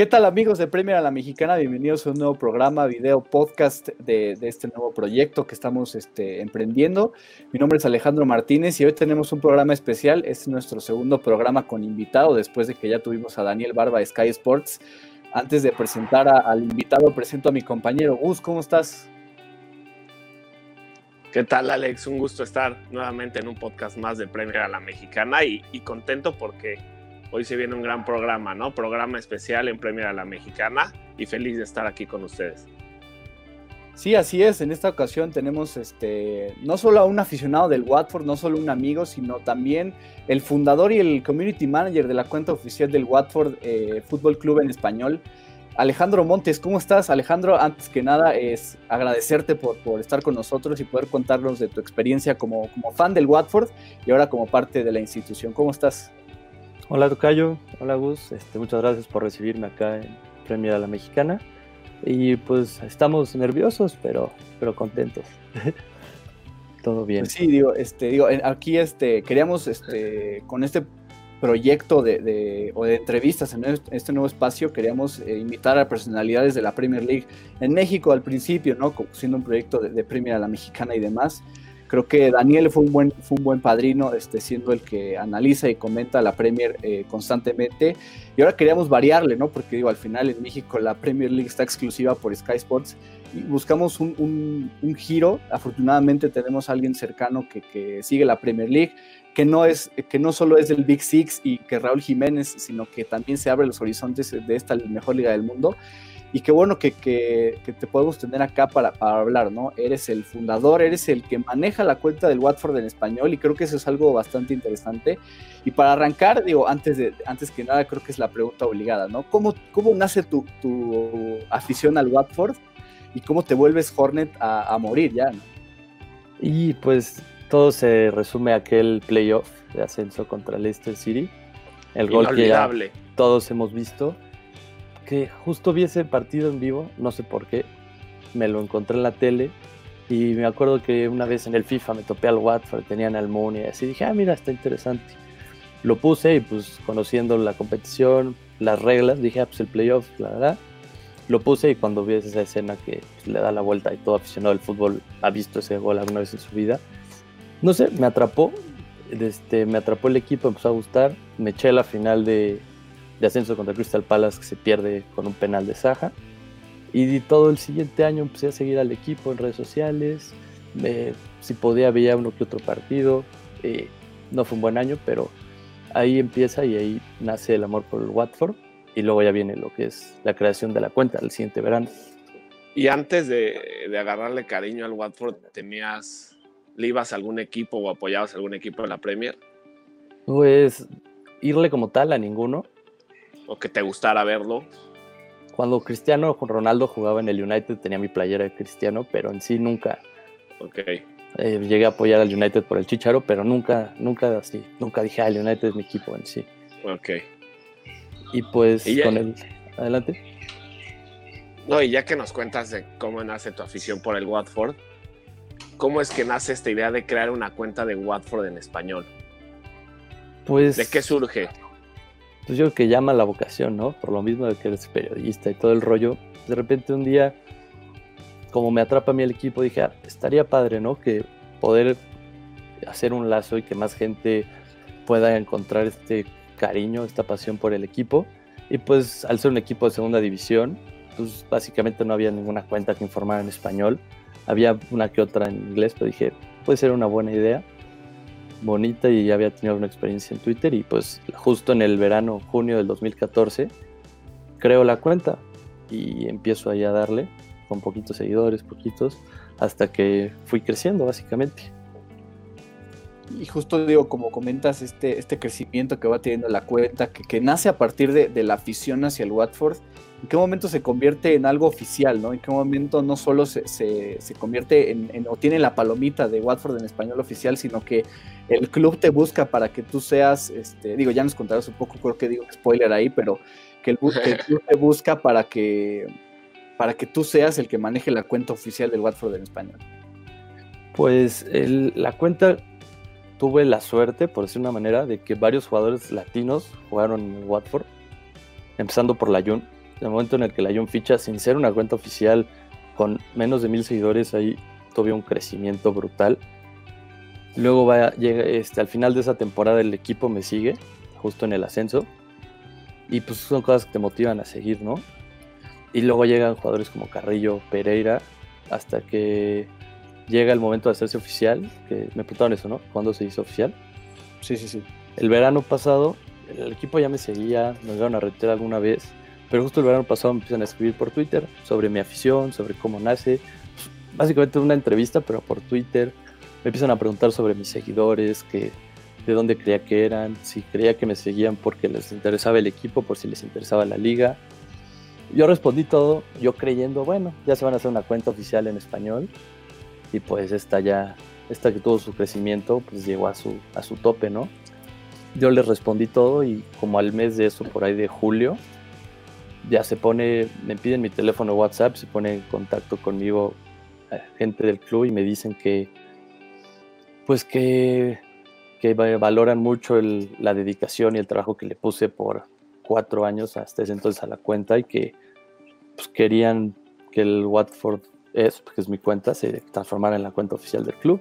¿Qué tal amigos de Premier a la Mexicana? Bienvenidos a un nuevo programa, video, podcast de, este nuevo proyecto que estamos este, emprendiendo. Mi nombre es Alejandro Martínez y hoy tenemos un programa especial. Este es nuestro segundo programa con invitado después de que ya tuvimos a Daniel Barba de Sky Sports. Antes de presentar al invitado, presento a mi compañero Gus. ¿Cómo estás? ¿Qué tal Alex? Un gusto estar nuevamente en un podcast más de Premier a la Mexicana y contento porque Hoy se viene un gran programa, ¿no? Programa especial en Premier a la Mexicana y feliz de estar aquí con ustedes. Sí, así es. En esta ocasión tenemos este, no solo a un aficionado del Watford, no solo un amigo, sino también el fundador y el community manager de la cuenta oficial del Watford eh, Fútbol Club en español, Alejandro Montes. ¿Cómo estás, Alejandro? Antes que nada, es agradecerte por, por estar con nosotros y poder contarnos de tu experiencia como, como fan del Watford y ahora como parte de la institución. ¿Cómo estás? Hola Tocayo, hola Gus, este, muchas gracias por recibirme acá en Premier a la Mexicana. Y pues estamos nerviosos, pero, pero contentos. Todo bien. Pues sí, digo, este, digo, aquí este, queríamos este, con este proyecto de, o de entrevistas en este nuevo espacio, queríamos eh, invitar a personalidades de la Premier League en México al principio, ¿no? Siendo un proyecto de, de Premier a la Mexicana y demás. Creo que Daniel fue un buen, fue un buen padrino, este, siendo el que analiza y comenta la Premier eh, constantemente. Y ahora queríamos variarle, ¿no? Porque digo, al final en México la Premier League está exclusiva por Sky Sports y buscamos un, un, giro. Afortunadamente tenemos a alguien cercano que, que, sigue la Premier League, que no, es, que no solo es del Big Six y que Raúl Jiménez, sino que también se abre los horizontes de esta mejor liga del mundo y qué bueno que, te podemos tener acá para, hablar, ¿no? Eres el fundador, eres el que maneja la cuenta del Watford en español y creo que eso es algo bastante interesante. Y para arrancar, digo, antes, de, antes que nada, creo que es la pregunta obligada, ¿no? ¿Cómo, cómo nace tu, afición al Watford y cómo te vuelves Hornet a, morir ya? Y pues todo se resume a aquel playoff de ascenso contra Leicester City. El gol que todos hemos visto que justo vi ese partido en vivo, no sé por qué, me lo encontré en la tele y me acuerdo que una vez en el FIFA me topé al Watford, tenían al y así dije, ah, mira, está interesante. Lo puse y pues conociendo la competición, las reglas, dije, ah, pues el playoff, la verdad. Lo puse y cuando vi esa escena que pues, le da la vuelta y todo aficionado al fútbol ha visto ese gol alguna vez en su vida, no sé, me atrapó, este, me atrapó el equipo, empezó a gustar, me eché la final de, de ascenso contra Crystal Palace que se pierde con un penal de Saja. Y todo el siguiente año empecé a seguir al equipo en redes sociales. si podía veía uno que otro partido. Eh, no fue un buen año, pero ahí empieza y ahí nace el amor por el Watford. Y luego ya viene lo que es la creación de la cuenta el siguiente verano. Y antes de, de agarrarle cariño al Watford, ¿temías, le ibas a algún equipo o apoyabas a algún equipo en la Premier? Pues irle como tal a ninguno o que te gustara verlo? Cuando Cristiano Ronaldo jugaba en el United tenía mi playera de Cristiano, pero en sí nunca. Ok. Eh, llegué a apoyar al United por el Chicharo, pero nunca, nunca así, nunca dije, ah, el United es mi equipo en sí. Ok. Y pues con el... Adelante. No, y ya que nos cuentas de cómo nace tu afición por el Watford, ¿cómo es que nace esta idea de crear una cuenta de Watford en español? Pues... ¿De qué surge? Pues yo creo que llama la vocación, ¿no? Por lo mismo de que eres periodista y todo el rollo. De repente un día, como me atrapa a mí el equipo, dije, ah, estaría padre, ¿no? Que poder hacer un lazo y que más gente pueda encontrar este cariño, esta pasión por el equipo. Y pues al ser un equipo de segunda división, pues básicamente no había ninguna cuenta que informara en español. Había una que otra en inglés, pero dije, puede ser una buena idea bonita y ya había tenido una experiencia en Twitter y pues justo en el verano, junio del 2014, creo la cuenta y empiezo ahí a darle con poquitos seguidores, poquitos, hasta que fui creciendo básicamente. Y justo digo, como comentas, este, este crecimiento que va teniendo la cuenta, que, que nace a partir de, la afición hacia el Watford, ¿en qué momento se convierte en algo oficial? ¿no? ¿En qué momento no solo se, se, se convierte en, o tiene la palomita de Watford en español oficial, sino que el club te busca para que tú seas, este, digo, ya nos contarás un poco, creo que digo spoiler ahí, pero que el, club te busca para que, para que tú seas el que maneje la cuenta oficial del Watford en español. Pues la cuenta tuve la suerte, por decir una manera, de que varios jugadores latinos jugaron en Watford, empezando por la Jun, En el momento en el que la Jun ficha sin ser una cuenta oficial con menos de mil seguidores, ahí tuve un crecimiento brutal. Luego va, llega, este, al final de esa temporada el equipo me sigue, justo en el ascenso. Y pues son cosas que te motivan a seguir, ¿no? Y luego llegan jugadores como Carrillo, Pereira, hasta que llega el momento de hacerse oficial, que me preguntaron eso, ¿no? ¿Cuándo se hizo oficial? Sí, sí, sí. El verano pasado, el equipo ya me seguía, me llegaron a retirar alguna vez, pero justo el verano pasado me empiezan a escribir por Twitter sobre mi afición, sobre cómo nace, básicamente una entrevista, pero por Twitter. Me empiezan a preguntar sobre mis seguidores, que, de dónde creía que eran, si creía que me seguían porque les interesaba el equipo, por si les interesaba la liga. Yo respondí todo, yo creyendo, bueno, ya se van a hacer una cuenta oficial en español. Y pues esta ya, esta que tuvo su crecimiento, pues llegó a su, a su tope, ¿no? Yo les respondí todo y como al mes de eso, por ahí de julio, ya se pone, me piden mi teléfono WhatsApp, se pone en contacto conmigo gente del club y me dicen que, pues que, que valoran mucho la dedicación y el trabajo que le puse por cuatro años hasta ese entonces a la cuenta y que pues, querían que el Watford es, que es mi cuenta, se transformara en la cuenta oficial del club.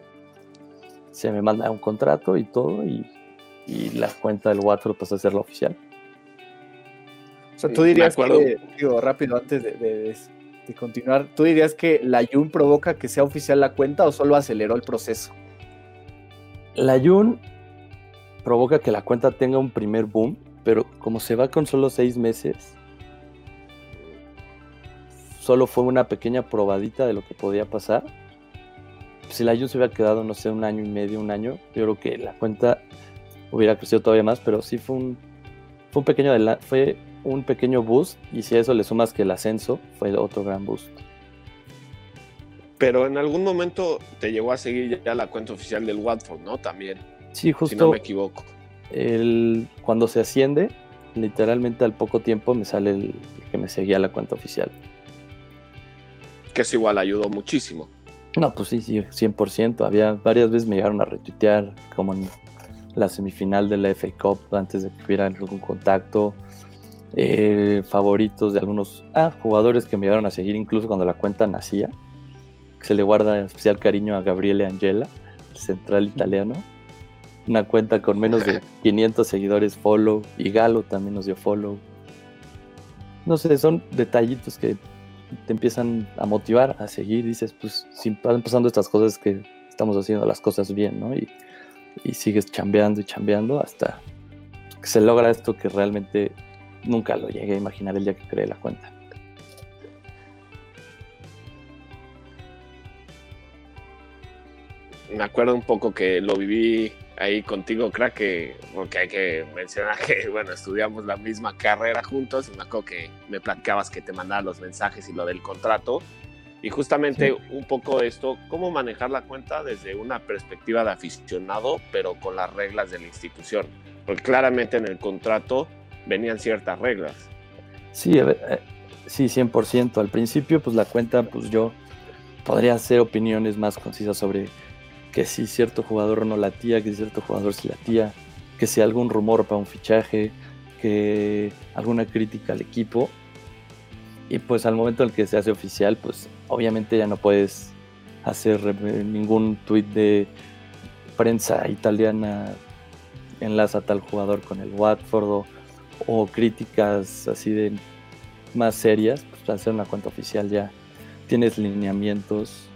Se me manda un contrato y todo y, y la cuenta del Watford pasó a ser la oficial. O sea, tú dirías que, digo, rápido antes de, de, continuar, ¿tú dirías que la Jun provoca que sea oficial la cuenta o solo aceleró el proceso? La Jun provoca que la cuenta tenga un primer boom, pero como se va con solo seis meses, solo fue una pequeña probadita de lo que podía pasar. Si la Jun se hubiera quedado, no sé, un año y medio, un año, yo creo que la cuenta hubiera crecido todavía más, pero sí fue un, fue un pequeño fue un pequeño boost y si a eso le sumas que el ascenso fue otro gran boost. Pero en algún momento te llegó a seguir ya la cuenta oficial del Watford, ¿no? También. Sí, justo. Si no me equivoco. El, cuando se asciende, literalmente al poco tiempo me sale el, que me seguía la cuenta oficial. Que eso igual ayudó muchísimo. No, pues sí, sí, 100%. Había varias veces me llegaron a retuitear, como en la semifinal de la FA Cup, antes de que hubiera algún contacto. Eh, favoritos de algunos ah, jugadores que me llegaron a seguir incluso cuando la cuenta nacía. Se le guarda especial cariño a Gabriele Angela, el central italiano. Una cuenta con menos de 500 seguidores follow y Galo también nos dio follow. No sé, son detallitos que te empiezan a motivar a seguir. Dices, pues si están pasando estas cosas que estamos haciendo las cosas bien, ¿no? Y sigues chambeando y chambeando hasta que se logra esto que realmente nunca lo llegué a imaginar el día que creé la cuenta. Me acuerdo un poco que lo viví ahí contigo, crack, que, porque hay que mencionar que, bueno, estudiamos la misma carrera juntos y me acuerdo que me platicabas que te mandaba los mensajes y lo del contrato. Y justamente un poco esto, cómo manejar la cuenta desde una perspectiva de aficionado, pero con las reglas de la institución. Porque claramente en el contrato venían ciertas reglas. Sí, eh, sí, 100%. Al principio, pues la cuenta, pues yo podría hacer opiniones más concisas sobre que si cierto jugador no latía, que si cierto jugador sí latía, que si algún rumor para un fichaje, que alguna crítica al equipo. Y pues al momento en que se hace oficial, pues obviamente ya no puedes hacer ningún tuit de prensa italiana enlaza a tal jugador con el Watford o o críticas así de más serias, pues hacer una cuenta oficial ya tienes lineamientos.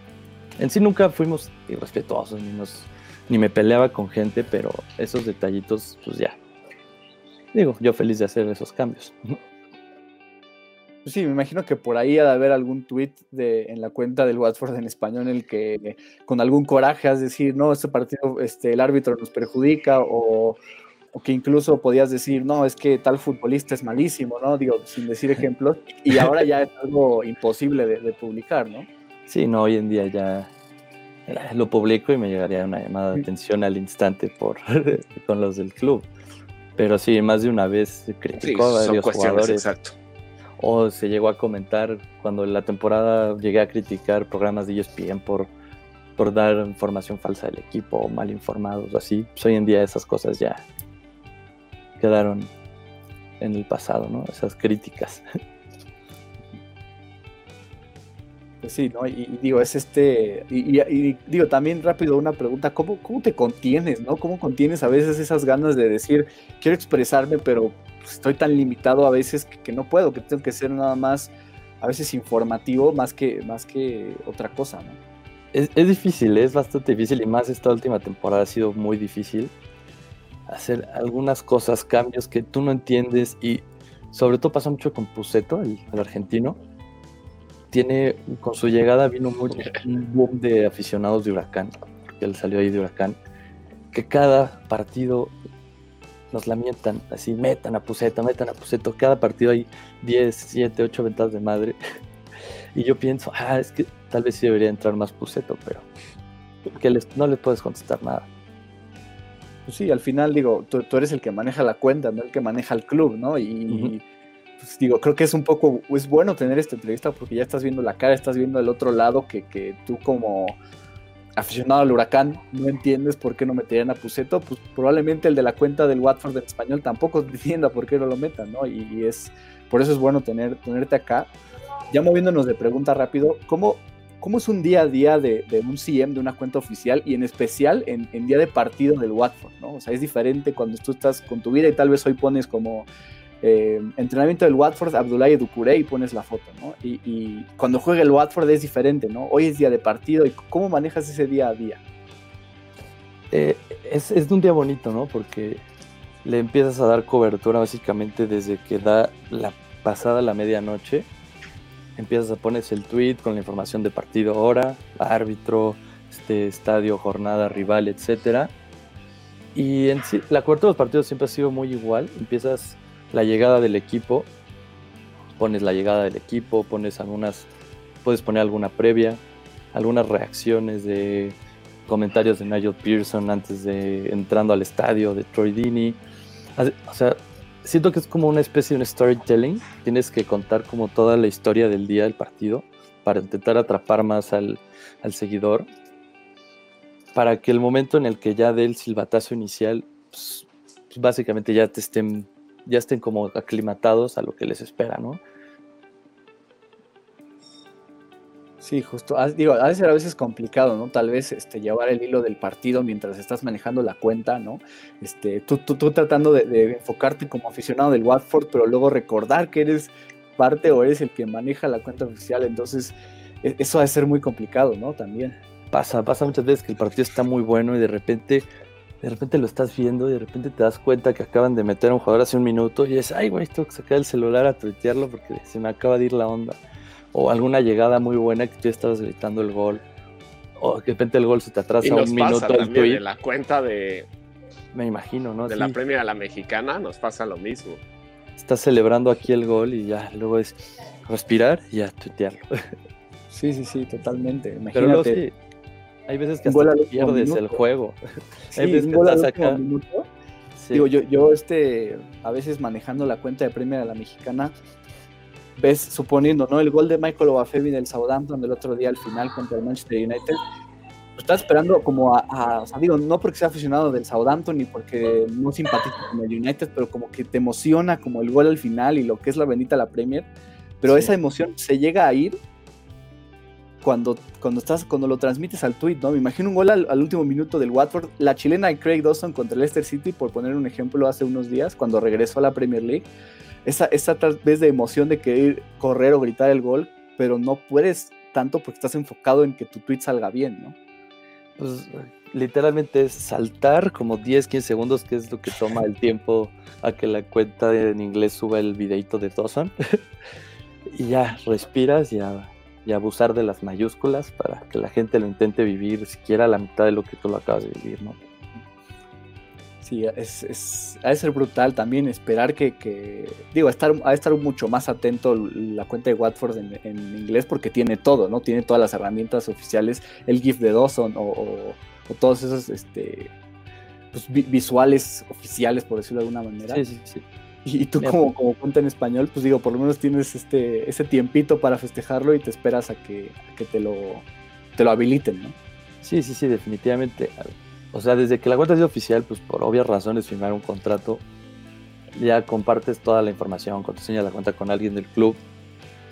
En sí nunca fuimos irrespetuosos, ni, nos, ni me peleaba con gente, pero esos detallitos, pues ya. Digo, yo feliz de hacer esos cambios. Sí, me imagino que por ahí ha de haber algún tweet de, en la cuenta del Watford en español en el que con algún coraje has decir, no, este partido, este, el árbitro nos perjudica o, o que incluso podías decir, no, es que tal futbolista es malísimo, ¿no? Digo, sin decir ejemplos, y ahora ya es algo imposible de, publicar, ¿no? Sí, no, hoy en día ya lo publico y me llegaría una llamada de atención al instante por con los del club. Pero sí, más de una vez criticó a varios jugadores. Exacto. O se llegó a comentar cuando en la temporada llegué a criticar programas de ESPN por, por dar información falsa del equipo o mal informados, así. Pues hoy en día esas cosas ya, quedaron en el pasado, ¿no? Esas críticas. sí, ¿no? Y, digo, es este, y, digo, también rápido una pregunta, ¿cómo, ¿cómo te contienes, ¿no? ¿Cómo contienes a veces esas ganas de decir, quiero expresarme, pero estoy tan limitado a veces que, no puedo, que tengo que ser nada más, a veces informativo, más que, más que otra cosa, ¿no? Es, es difícil, es bastante difícil, y más esta última temporada ha sido muy difícil hacer algunas cosas, cambios que tú no entiendes, y sobre todo pasa mucho con Puseto, el argentino, tiene, con su llegada vino un boom de aficionados de Huracán, porque él salió ahí de Huracán, que cada partido nos lamentan, así, metan a Puseto, metan a Puseto, cada partido hay 10, 7, 8 ventajas de madre. Y yo pienso, ah, es que tal vez sí debería entrar más Puseto, pero que no les puedes contestar nada. Pues sí, al final digo, tú, eres el que maneja la cuenta, no el que maneja el club, ¿no? Y, pues, digo, creo que es un poco, es bueno tener esta entrevista porque ya estás viendo la cara, estás viendo el otro lado que, que tú como aficionado al huracán no entiendes por qué no meterían a Puseto, pues probablemente el de la cuenta del Watford en español tampoco entienda por qué no lo metan, ¿no? Y, es, por eso es bueno tener, tenerte acá. Ya moviéndonos de pregunta rápido, ¿cómo, cómo es un día a día de, de un CM de una cuenta oficial y en especial en, en, día de partido del Watford, ¿no? O sea, es diferente cuando tú estás con tu vida y tal vez hoy pones como eh, entrenamiento del Watford, Abdoulaye Ducuré y pones la foto, ¿no? Y, cuando juega el Watford es diferente, ¿no? Hoy es día de partido y ¿cómo manejas ese día a día? Eh, es, es un día bonito, ¿no? Porque le empiezas a dar cobertura básicamente desde que da la pasada la medianoche. Empiezas a poner el tweet con la información de partido, hora, árbitro, este estadio, jornada, rival, etcétera. Y en la cobertura de los partidos siempre ha sido muy igual. Empiezas la llegada del equipo, pones la llegada del equipo, pones algunas, puedes poner alguna previa, algunas reacciones de comentarios de Nigel Pearson antes de entrando al estadio de Troy Dini. O sea, siento que es como una especie de storytelling. Tienes que contar como toda la historia del día del partido para intentar atrapar más al, al seguidor. Para que el momento en el que ya dé el silbatazo inicial, pues básicamente ya te estén ya estén como aclimatados a lo que les espera, ¿no? Sí, justo. Digo, ha de ser a veces complicado, ¿no? Tal vez este, llevar el hilo del partido mientras estás manejando la cuenta, ¿no? Este, tú, tú, tú tratando de, enfocarte como aficionado del Watford, pero luego recordar que eres parte o eres el que maneja la cuenta oficial. Entonces, e, eso ha de ser muy complicado, ¿no? También. Pasa, pasa muchas veces que el partido está muy bueno y de repente de repente lo estás viendo y de repente te das cuenta que acaban de meter a un jugador hace un minuto y es, ay, güey, tengo que sacar el celular a tuitearlo porque se me acaba de ir la onda. O alguna llegada muy buena que tú estabas gritando el gol. O de repente el gol se te atrasa un minuto. De la cuenta de. Me imagino, ¿no? De la Premier a la mexicana nos pasa lo mismo. Estás celebrando aquí el gol y ya luego es respirar y ya tuitearlo. Sí, sí, sí, totalmente. Imagínate. Hay veces que hasta pierdes el juego. Hay veces que estás acá. Digo, yo, yo este, a veces manejando la cuenta de Premier a la mexicana, ves, suponiendo, ¿no? El gol de Michael Obafemi del Southampton del otro día al final contra el Manchester United. Pues estás esperando como a, o sea, digo, no porque sea aficionado del Southampton ni porque no simpatiza con el United, pero como que te emociona como el gol al final y lo que es la bendita la Premier. Pero esa emoción se llega a ir cuando, cuando, estás, cuando lo transmites al tweet, ¿no? Me imagino un gol al, último minuto del Watford, la chilena de Craig Dawson contra Leicester City, por poner un ejemplo, hace unos días, cuando regresó a la Premier League. Esa, esa tal vez de emoción de querer correr o gritar el gol, pero no puedes tanto porque estás enfocado en que tu tweet salga bien, ¿no? Pues literalmente es saltar como 10, 15 segundos, que es lo que toma el tiempo a que la cuenta en inglés suba el videito de Dawson. y ya respiras, ya y abusar de las mayúsculas para que la gente lo intente vivir siquiera a la mitad de lo que tú lo acabas de vivir, ¿no? Sí, es, es, ha de ser brutal también esperar que, digo, estar, ha de estar mucho más atento la cuenta de Watford en, inglés porque tiene todo, ¿no? Tiene todas las herramientas oficiales, el GIF de Dawson o, o, todos esos este, pues, visuales oficiales, por decirlo de alguna manera. Sí, sí, sí. Y tú como, como cuenta en español, pues digo, por lo menos tienes este, ese tiempito para festejarlo y te esperas a que, que te, lo, te lo habiliten, ¿no? Sí, sí, sí, definitivamente. O sea, desde que la cuenta es oficial, pues por obvias razones firmar un contrato, ya compartes toda la información, contraseña la cuenta con alguien del club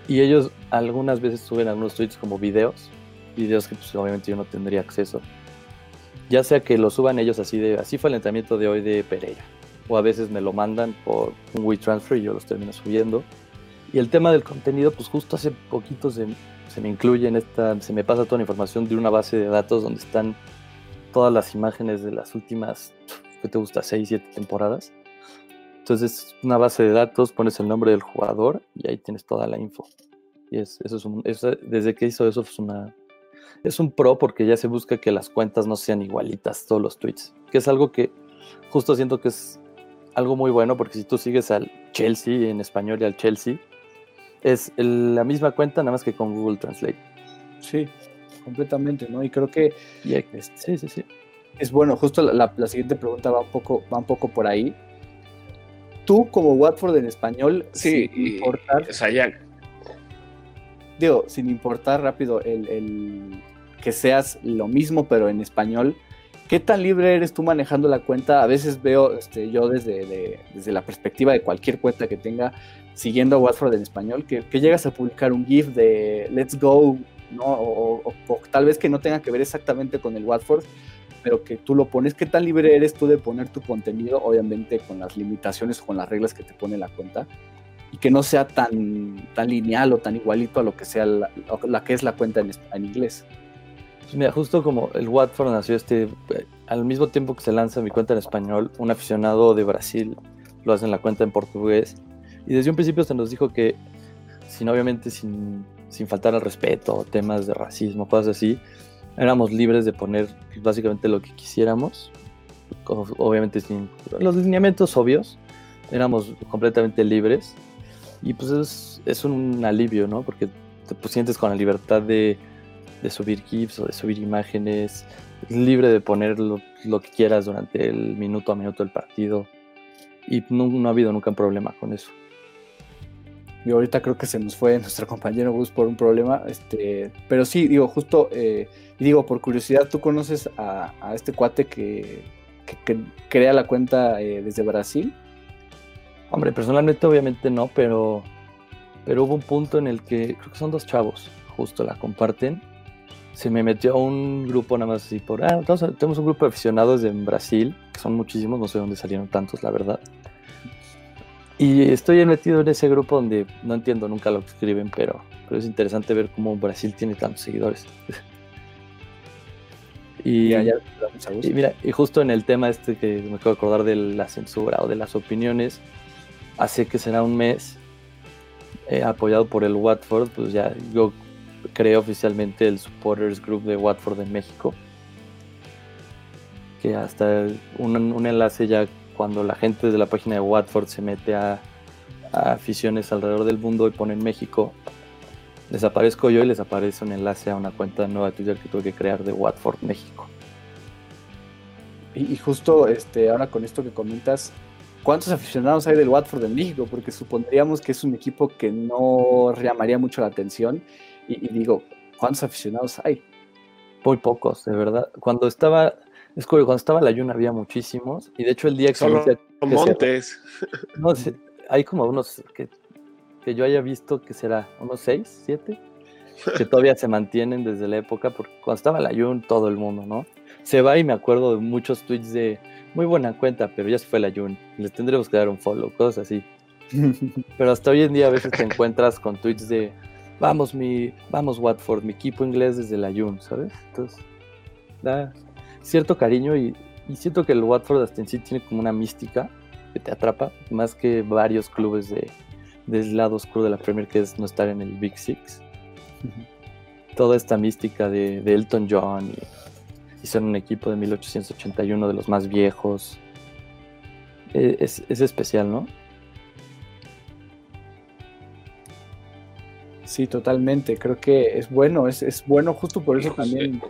Y ellos algunas veces suben algunos tweets como videos, videos que pues obviamente yo no tendría acceso. Ya sea que lo suban ellos así de, así fue el entrenamiento de hoy de Pereira. O a veces me lo mandan por un WeTransfer y yo los termino subiendo. Y el tema del contenido, pues justo hace poquito se, se me incluye en esta, se me pasa toda la información de una base de datos donde están todas las imágenes de las últimas, ¿qué te gusta? 6, 7 temporadas. Entonces, una base de datos, pones el nombre del jugador y ahí tienes toda la info. Y es, eso es un, desde que hizo eso es una es un pro porque ya se busca que las cuentas no sean igualitas todos los tweets, que es algo que justo siento que es algo muy bueno porque si tú sigues al Chelsea en español y al Chelsea es la misma cuenta nada más que con Google Translate. Sí, completamente, ¿no? Y creo que sí, sí, sí. Es bueno, justo la, siguiente pregunta va un poco va un poco por ahí. Tú como Watford en español, sí, sin importar, digo, sin importar rápido el, que seas lo mismo pero en español, ¿qué tan libre eres tú manejando la cuenta? A veces veo este, yo desde, la perspectiva de cualquier cuenta que tenga siguiendo a Watford en español, que, llegas a publicar un GIF de Let's Go, ¿no? O, tal vez que no tenga que ver exactamente con el Watford, pero que tú lo pones. ¿Qué tan libre eres tú de poner tu contenido? Obviamente con las limitaciones o con las reglas que te pone la cuenta. Y que no sea tan, tan lineal o tan igualito a lo que sea la, que es la cuenta en, en inglés. Pues mira, justo como el Watford nació este, al mismo tiempo que se lanza mi cuenta en español, un aficionado de Brasil lo hace en la cuenta en portugués. Y desde un principio se nos dijo que, sin obviamente sin, sin faltar al respeto, temas de racismo, cosas así, éramos libres de poner básicamente lo que quisiéramos, obviamente sin los lineamientos obvios, éramos completamente libres y pues es, es un alivio, ¿no? Porque te pues, sientes con la libertad de, de, subir GIFs o de subir imágenes, libre de poner lo, lo, que quieras durante el minuto a minuto del partido y no, no ha habido nunca un problema con eso. Y ahorita creo que se nos fue nuestro compañero Gus por un problema. Este, pero sí, digo, justo, eh, digo, por curiosidad, ¿tú conoces a, este cuate que, crea la cuenta eh, desde Brasil? Hombre, personalmente obviamente no, pero, pero hubo un punto en el que creo que son dos chavos, justo la comparten. Se me metió a un grupo nada más así por, ah, tenemos un grupo de aficionados en Brasil, que son muchísimos, no sé dónde salieron tantos, la verdad y estoy metido en ese grupo donde no entiendo nunca lo que escriben, pero, pero es interesante ver cómo Brasil tiene tantos seguidores. y, y, mira, y justo en el tema este que me acabo de acordar de la censura o de las opiniones, hace que será un mes, eh, apoyado por el Watford, pues ya yo creé oficialmente el Supporters Group de Watford en México. Que hasta un, un enlace ya cuando la gente de la página de Watford se mete a, aficiones alrededor del mundo y pone en México, les aparezco yo y les aparece un enlace a una cuenta nueva Twitter que tuve que crear de Watford México. Y, justo este, ahora con esto que comentas, ¿cuántos aficionados hay del Watford en México? Porque supondríamos que es un equipo que no llamaría mucho la atención. Y, y digo, ¿cuántos aficionados hay? Muy pocos, de verdad. Cuando estaba es cuando estaba la Yuna había muchísimos. Y de hecho, el día que Solo montes. no sé, hay como unos que, que, yo haya visto que será unos seis, siete, que todavía se mantienen desde la época, porque cuando estaba la Yun, todo el mundo, ¿no? Se va y me acuerdo de muchos tweets de muy buena cuenta, pero ya se fue la Yun. Les tendremos que dar un follow, cosas así. pero hasta hoy en día a veces te encuentras con tweets de vamos mi, vamos Watford, mi equipo inglés desde la Jun, ¿sabes? Entonces, da, cierto cariño y, siento que el Watford hasta en sí tiene como una mística que te atrapa, más que varios clubes de, del lado oscuro de la Premier, que es no estar en el Big Six. Toda esta mística de, Elton John y, ser un equipo de 1881 de los más viejos. E, es, es especial, ¿no? Sí, totalmente. Creo que es bueno, es, es bueno justo por eso también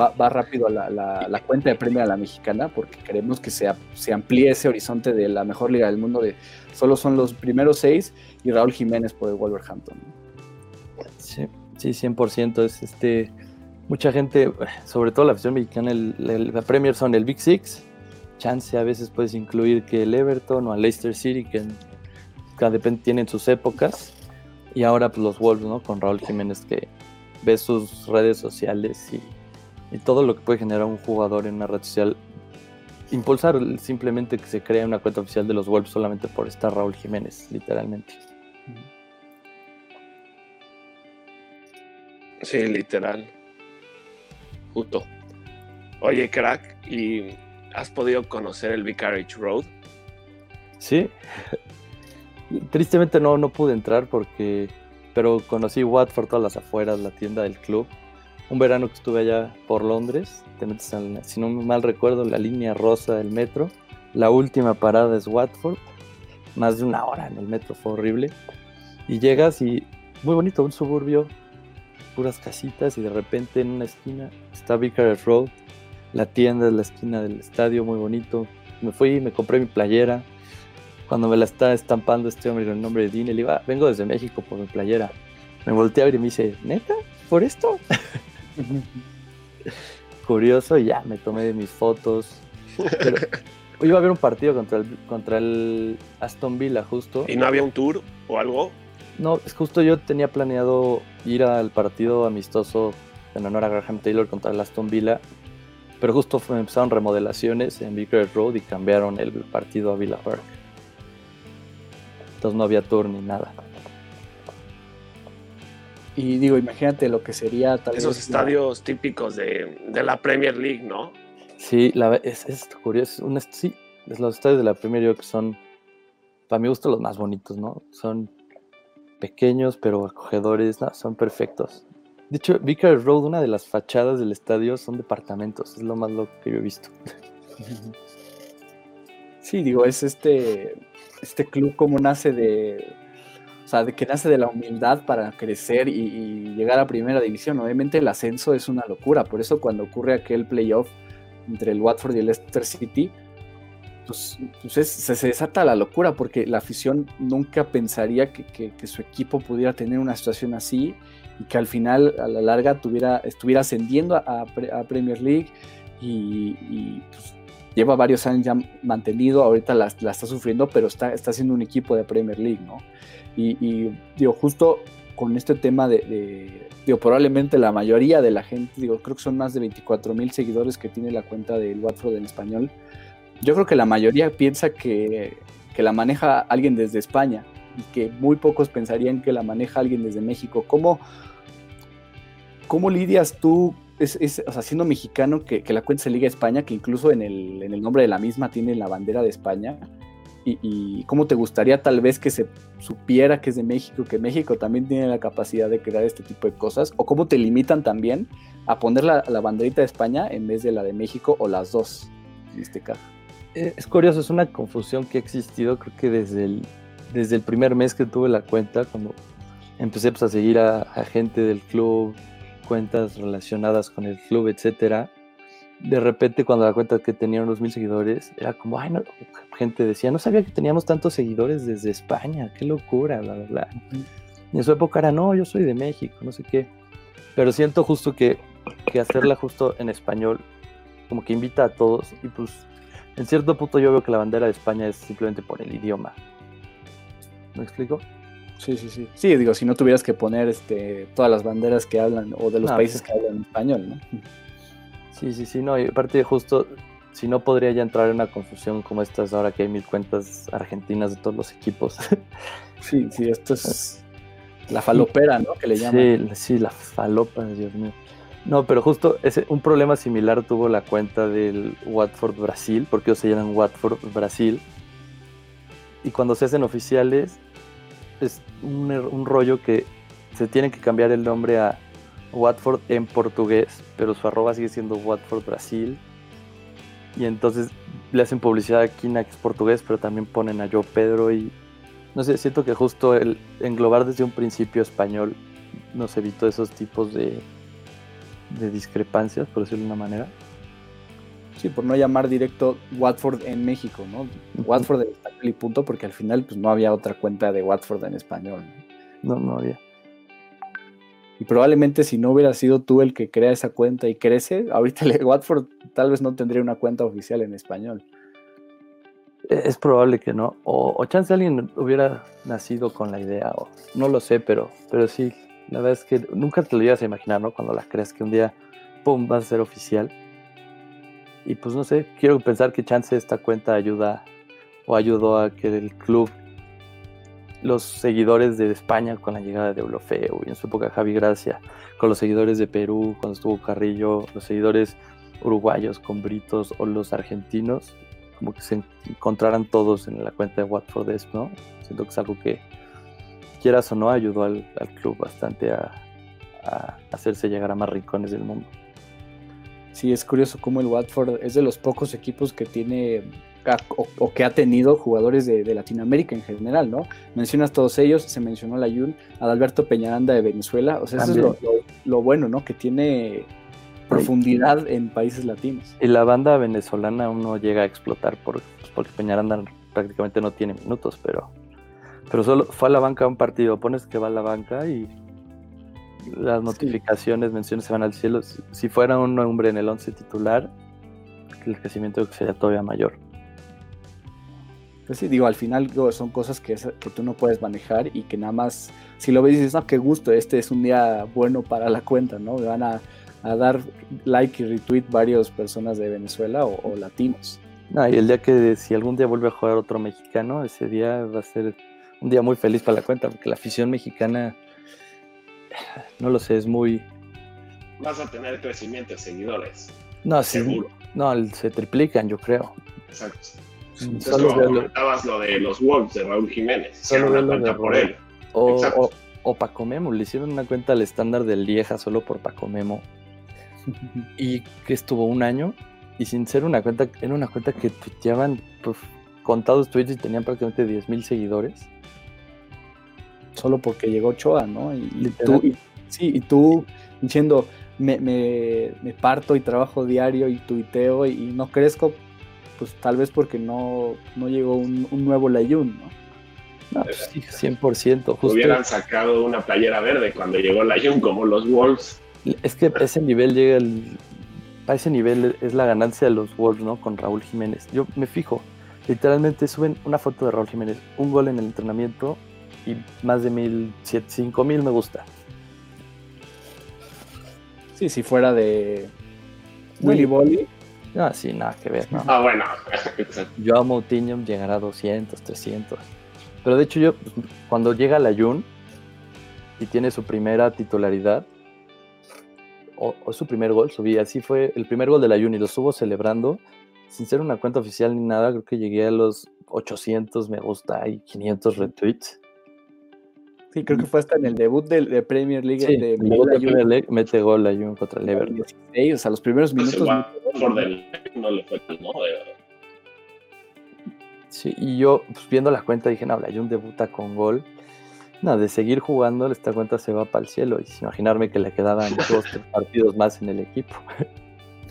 va, va, rápido a la, la, cuenta de premio a la mexicana, porque queremos que se, se amplíe ese horizonte de la mejor liga del mundo de solo son los primeros seis y Raúl Jiménez por el Wolverhampton. Sí, sí, 100%. Es este, mucha gente, sobre todo la afición mexicana, el, la Premier son el Big Six. Chance a veces puedes incluir que el Everton o el Leicester City, que cada depende tienen sus épocas Y ahora pues, los Wolves, ¿no? Con Raúl Jiménez que ve sus redes sociales y, y todo lo que puede generar un jugador en una red social. Impulsar simplemente que se crea una cuenta oficial de los Wolves solamente por estar Raúl Jiménez, literalmente. Sí, literal. Justo. Oye, crack, ¿y has podido conocer el Vicarage Road? Sí. Tristemente no, no pude entrar porque. Pero conocí Watford, todas las afueras, la tienda del club. Un verano que estuve allá por Londres. Si no mal recuerdo, la línea rosa del metro. La última parada es Watford. Más de una hora en el metro, fue horrible. Y llegas y muy bonito, un suburbio, puras casitas y de repente en una esquina está Vicarage Road, la tienda de la esquina del estadio, muy bonito. Me fui, y me compré mi playera. Cuando me la está estampando este hombre con el nombre de Dean, le ah, vengo desde México por mi playera. Me volteé a ver y me dice, ¿neta? ¿Por esto? Curioso, y ya me tomé mis fotos. Pero iba a haber un partido contra el, contra el Aston Villa, justo. ¿Y no había un tour o algo? No, es justo yo tenía planeado ir al partido amistoso en honor a Graham Taylor contra el Aston Villa, pero justo empezaron remodelaciones en Vicarage Road y cambiaron el partido a Villa Park. Entonces no había tour ni nada. Y digo, imagínate lo que sería tal Esos estadios típicos de, la Premier League, ¿no? Sí, la, es, es curioso. Un, sí, los estadios de la Premier League son, para mi gusto, los más bonitos, ¿no? Son pequeños pero acogedores, son perfectos. De hecho, Vicar Road, una de las fachadas del estadio son departamentos, es lo más loco que yo he visto. Sí, digo, es este, este club como nace de, o sea, de que nace de la humildad para crecer y, llegar a primera división. Obviamente el ascenso es una locura, por eso cuando ocurre aquel playoff entre el Watford y el Leicester City, pues, pues se, desata la locura porque la afición nunca pensaría que, su equipo pudiera tener una situación así y que al final, a la larga, tuviera, estuviera ascendiendo a, Premier League y, pues, lleva varios años ya mantenido, ahorita la, está sufriendo, pero está, está siendo un equipo de Premier League, ¿no? Y, digo, justo con este tema de, digo, probablemente la mayoría de la gente, digo, creo que son más de 24 mil seguidores que tiene la cuenta del Watford en español, yo creo que la mayoría piensa que, la maneja alguien desde España y que muy pocos pensarían que la maneja alguien desde México. ¿Cómo, cómo lidias tú, es, o sea, siendo mexicano, que, la cuenta se liga a España, que incluso en el, en el nombre de la misma tiene la bandera de España? Y, cómo te gustaría tal vez que se supiera que es de México, que México también tiene la capacidad de crear este tipo de cosas, o cómo te limitan también a poner la, la banderita de España en vez de la de México o las dos en este caso. Eh, es curioso, es una confusión que ha existido, creo que desde el, desde el primer mes que tuve la cuenta, cuando empecé pues, a seguir a, gente del club, cuentas relacionadas con el club, etcétera. De repente, cuando la cuenta que tenía unos mil seguidores, era como, ay, no, gente decía, no sabía que teníamos tantos seguidores desde España, qué locura, bla, bla, bla. Y en su época era, no, yo soy de México, no sé qué. Pero siento justo que, que hacerla justo en español, como que invita a todos, y pues en cierto punto yo veo que la bandera de España es simplemente por el idioma. ¿Me explico? Sí, sí, sí. Sí, digo, si no tuvieras que poner este, todas las banderas que hablan o de los países que hablan español, ¿no? Sí, sí, sí, no, y aparte justo, si no podría ya entrar en una confusión como estas ahora que hay mil cuentas argentinas de todos los equipos. Sí, sí, esto es la falopera, ¿no? Que le llaman. Sí, sí, la falopa, Dios mío. No, pero justo ese, un problema similar tuvo la cuenta del Watford Brasil, porque ellos se llaman Watford Brasil. Y cuando se hacen oficiales, es un, er, un rollo que se tiene que cambiar el nombre a Watford en portugués, pero su arroba sigue siendo Watford Brasil. Y entonces le hacen publicidad a Kina, que es portugués, pero también ponen a Yo Pedro. Y no sé, siento que justo el englobar desde un principio español nos evitó esos tipos de, de discrepancias, por decirlo de una manera. Sí, por no llamar directo Watford en México, ¿no? Watford en español y punto, porque al final pues no había otra cuenta de Watford en español. No, no había. Y probablemente si no hubiera sido tú el que crea esa cuenta y crece, ahorita Watford tal vez no tendría una cuenta oficial en español. Es probable que no. O, chance alguien hubiera nacido con la idea, o no lo sé, pero, pero sí, la verdad es que nunca te lo ibas a imaginar, ¿no? Cuando la crees que un día, ¡pum!, va a ser oficial. Y pues no sé, quiero pensar que chance esta cuenta ayuda o ayudó a que el club, los seguidores de España con la llegada de Eulofeo y en su época Javi Gracia, con los seguidores de Perú cuando estuvo Carrillo, los seguidores uruguayos con Britos o los argentinos, como que se encontraran todos en la cuenta de Watford ¿no? Siento que es algo que, quieras o no, ayudó al, club bastante a hacerse llegar a más rincones del mundo. Sí, es curioso cómo el Watford es de los pocos equipos que tiene o, que ha tenido jugadores de, Latinoamérica en general, ¿no? Mencionas todos ellos, se mencionó la Yun, Adalberto Peñaranda de Venezuela, o sea, eso es lo, bueno, ¿no? Que tiene profundidad en países latinos. Y la banda venezolana aún no llega a explotar por, pues, porque Peñaranda prácticamente no tiene minutos, pero, pero solo fue a la banca un partido, pones que va a la banca y las notificaciones, menciones se van al cielo. Si, fuera un hombre en el 11 titular, el crecimiento sería todavía mayor. Pues sí, digo, al final son cosas que, que tú no puedes manejar y que nada más, si lo ves dices, no, qué gusto, este es un día bueno para la cuenta, ¿no? Me van a, dar like y retweet varias personas de Venezuela o, latinos. No, y el día que si algún día vuelve a jugar otro mexicano, ese día va a ser un día muy feliz para la cuenta, porque la afición mexicana no lo sé, es muy... Vas a tener crecimiento de seguidores. No, seguro. No, se triplican, yo creo. Exacto. Mm, solo comentabas lo de los Wolves de Raúl Jiménez. Solo una cuenta por él. O, o, Paco Memo, le hicieron una cuenta al estándar del Lieja solo por Paco Memo. y que estuvo un año y sin ser una cuenta, era una cuenta que tuiteaban pues, contados tweets y tenían prácticamente 10.000 seguidores solo porque llegó Choa, ¿no? Y, tú, sí, y tú diciendo, me, me, parto y trabajo diario y tuiteo y, no crezco, pues tal vez porque no, no llegó un, nuevo Layun, ¿no? No, pues sí, 100%. Justo. Hubieran sacado una playera verde cuando llegó Layun, como los Wolves. Es que ese nivel llega el, a ese nivel es la ganancia de los Wolves, ¿no? Con Raúl Jiménez. Yo me fijo, literalmente suben una foto de Raúl Jiménez, un gol en el entrenamiento y más de mil, cinco mil me gusta. Sí, si fuera de Willy Bolly. No, sí, nada que ver. No. Ah, bueno. yo amo Moutinho llegará a 200, 300. Pero de hecho yo, cuando llega la Jun y tiene su primera titularidad, o, su primer gol, subí, así fue el primer gol de la Jun y lo estuvo celebrando, sin ser una cuenta oficial ni nada, creo que llegué a los 800 me gusta y 500 retweets. Sí, creo que fue hasta en el debut de, Premier League. de, Premier League mete gol a Jun contra el Everton. o sea, los primeros minutos. no le fue ¿no? Sí, y yo pues, viendo la cuenta dije, no, la Jun debuta con gol. No, de seguir jugando, esta cuenta se va para el cielo. Y sin imaginarme que le quedaban dos tres partidos más en el equipo.